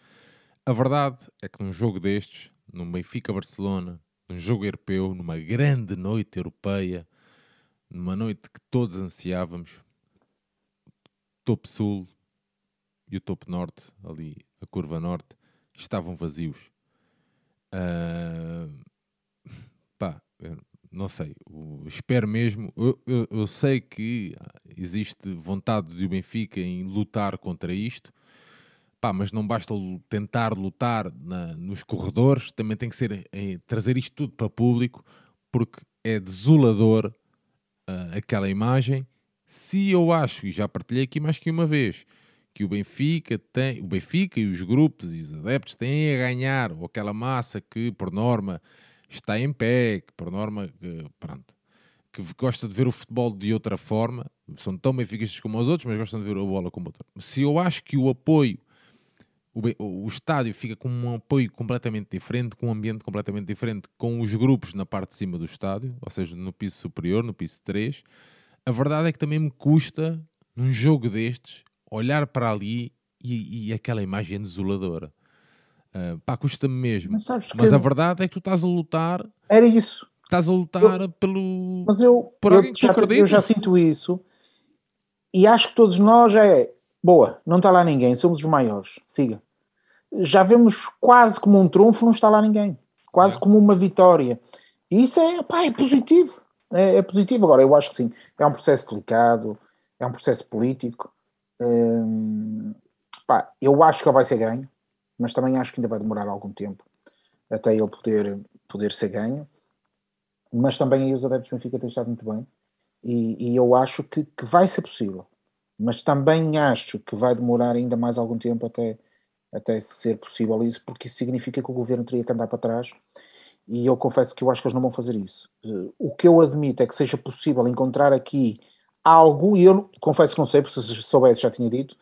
S1: A verdade é que num jogo destes, num Benfica-Barcelona, num jogo europeu, numa grande noite europeia, numa noite que todos ansiávamos, topo sul e o topo norte, ali a curva norte, estavam vazios. Uh, pá, não sei, espero mesmo. Eu, eu, eu, sei que existe vontade de o Benfica em lutar contra isto, Pá, mas não basta tentar lutar na, nos corredores, também tem que ser em, trazer isto tudo para público, porque é desolador uh, aquela imagem. Se eu acho, e já partilhei aqui mais que uma vez, que o Benfica tem, o Benfica e os grupos e os adeptos têm a ganhar, ou aquela massa que, por norma, está em pé, que por norma, que, pronto, que gosta de ver o futebol de outra forma, são tão benfiquistas como os outros, mas gostam de ver a bola como outra. Se eu acho que o apoio o, o, estádio fica com um apoio completamente diferente, com um ambiente completamente diferente, com os grupos na parte de cima do estádio, ou seja, no piso superior, no piso 3. A verdade é que também me custa, num jogo destes, olhar para ali e, e aquela imagem desoladora. Uh, pá, custa-me mesmo. Mas, Mas a verdade é que tu estás a lutar.
S2: Era isso.
S1: Estás a lutar eu, pelo.
S2: Mas eu, por eu, já, eu já sinto isso e acho que todos nós é Boa, não está lá ninguém, somos os maiores. Siga. Já vemos quase como um trunfo, não está lá ninguém. Quase é. como uma vitória. E isso é, pá, é positivo. É, é, positivo. Agora, eu acho que sim, é um processo delicado, é um processo político. Hum, pá, eu acho que ele vai ser ganho, mas também acho que ainda vai demorar algum tempo até ele poder, poder ser ganho. Mas também aí os adeptos do Benfica têm estado muito bem. E, e eu acho que, que vai ser possível mas também acho que vai demorar ainda mais algum tempo até, até ser possível isso, porque isso significa que o governo teria que andar para trás e eu confesso que eu acho que eles não vão fazer isso. O que eu admito é que seja possível encontrar aqui algo, e eu confesso que não sei, porque se soubesse já tinha dito,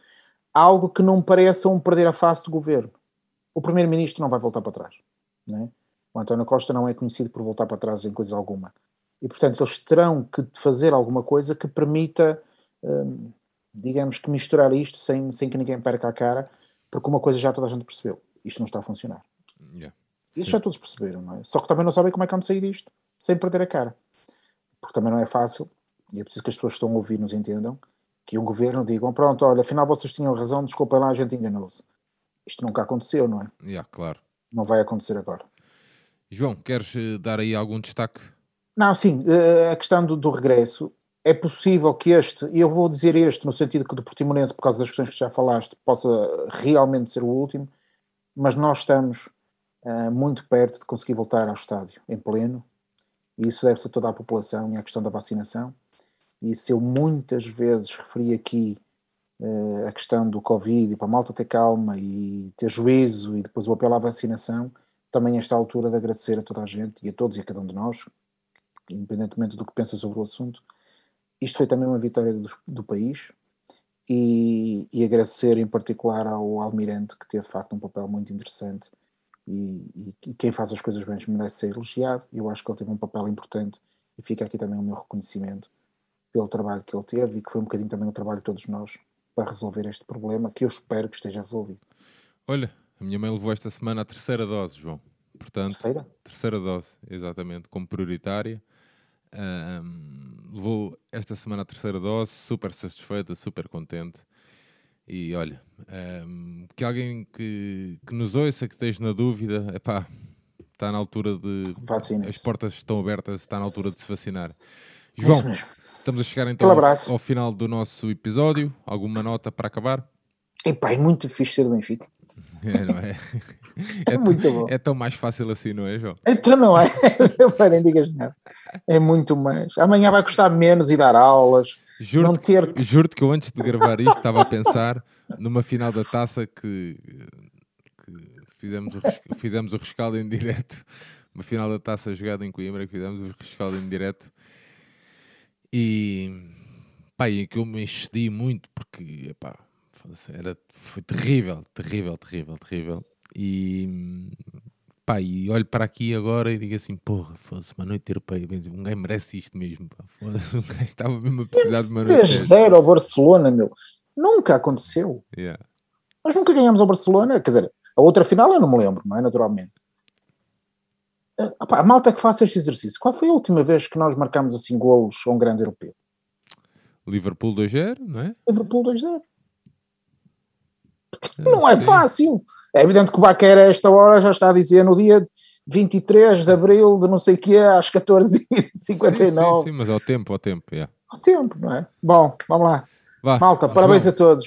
S2: algo que não pareça um perder a face do governo. O primeiro-ministro não vai voltar para trás. É? O António Costa não é conhecido por voltar para trás em coisa alguma. E, portanto, eles terão que fazer alguma coisa que permita hum, digamos que misturar isto sem, sem que ninguém perca a cara, porque uma coisa já toda a gente percebeu: isto não está a funcionar.
S1: Yeah.
S2: Isso Sim. já todos perceberam, não é? Só que também não sabem como é que vão sair disto, sem perder a cara. Porque também não é fácil, e é preciso que as pessoas que estão a ouvir nos entendam, que um governo digam, pronto, olha, afinal vocês tinham razão, desculpem lá, a gente enganou-se. Isto nunca aconteceu, não é?
S1: Yeah, claro.
S2: Não vai acontecer agora.
S1: João, queres eh, dar aí algum destaque?
S2: Não, sim, eh, a questão do, do regresso, é possível que este, e eu vou dizer este no sentido que do Portimonense, por causa das questões que já falaste, possa realmente ser o último, mas nós estamos uh, muito perto de conseguir voltar ao estádio em pleno, e isso deve-se a toda a população e à questão da vacinação. E se eu muitas vezes referi aqui uh, a questão do Covid e para a malta ter calma e ter juízo e depois o apelo à vacinação, também esta altura de agradecer a toda a gente e a todos e a cada um de nós, independentemente do que pensa sobre o assunto. Isto foi também uma vitória do, do país e, e, agradecer em particular ao Almirante, que teve de facto um papel muito interessante e, e, quem faz as coisas bem merece ser elogiado. Eu acho que ele teve um papel importante e fica aqui também o meu reconhecimento pelo trabalho que ele teve e que foi um bocadinho também o trabalho de todos nós para resolver este problema que eu espero que esteja resolvido.
S1: Olha, a minha mãe levou esta semana a terceira dose, João. Portanto,
S2: terceira?
S1: Terceira dose, exatamente, como prioritária. Um, levou esta semana a terceira dose, super satisfeita, super contente. E olha, um, que alguém que, que nos ouça, que esteja na dúvida, epá, está na altura de.
S2: Vacinas.
S1: As portas estão abertas, está na altura de se vacinar. João, estamos a chegar então ao, ao, final do nosso episódio. Alguma nota para acabar?
S2: Epá, é muito difícil ser do Benfica.
S1: É, não é?
S2: É, é muito bom.
S1: É tão mais fácil assim, não é, João?
S2: Então não é. Eu nem digas nada. É muito mais. Amanhã vai custar menos e dar aulas.
S1: Juro-te ter... juro que eu antes de gravar isto estava a pensar numa final da taça que, que fizemos, o, fizemos o rescaldo em direto. Uma final da taça jogada em Coimbra que fizemos o rescaldo em direto. E pá, em que eu me excedi muito porque epá, era, foi terrível, terrível, terrível, terrível. E pá, e olho para aqui agora e digo assim: porra, foda-se, uma noite europeia. Um gajo merece isto mesmo. Foda-se, um gajo estava mesmo a precisar de uma noite.
S2: 3-0 ao Barcelona, meu. Nunca aconteceu.
S1: Yeah.
S2: Nós nunca ganhamos ao Barcelona. Quer dizer, a outra final eu não me lembro, não é? Naturalmente. A malta que faça este exercício. Qual foi a última vez que nós marcámos assim golos a um grande europeu?
S1: Liverpool 2-0, não é?
S2: Liverpool 2-0. Não é fácil. É evidente que o Baquer a esta hora já está a dizer no dia 23 de abril de não sei o que é, às 14h59. Sim, sim,
S1: sim, mas ao tempo, ao tempo, yeah.
S2: Ao tempo, não é? Bom, vamos lá. Vá, Malta, parabéns João, a todos.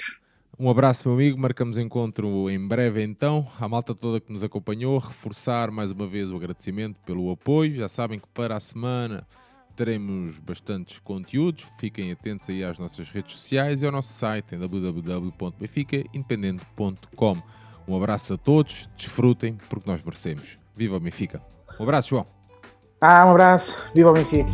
S1: Um abraço, meu amigo. Marcamos encontro em breve, então. A malta toda que nos acompanhou, reforçar mais uma vez o agradecimento pelo apoio. Já sabem que para a semana teremos bastantes conteúdos. Fiquem atentos aí às nossas redes sociais e ao nosso site em www.benficaindependente.com. Um abraço a todos, desfrutem porque nós merecemos. Viva o Benfica! Um abraço, João!
S2: Ah, um abraço, viva o Benfica!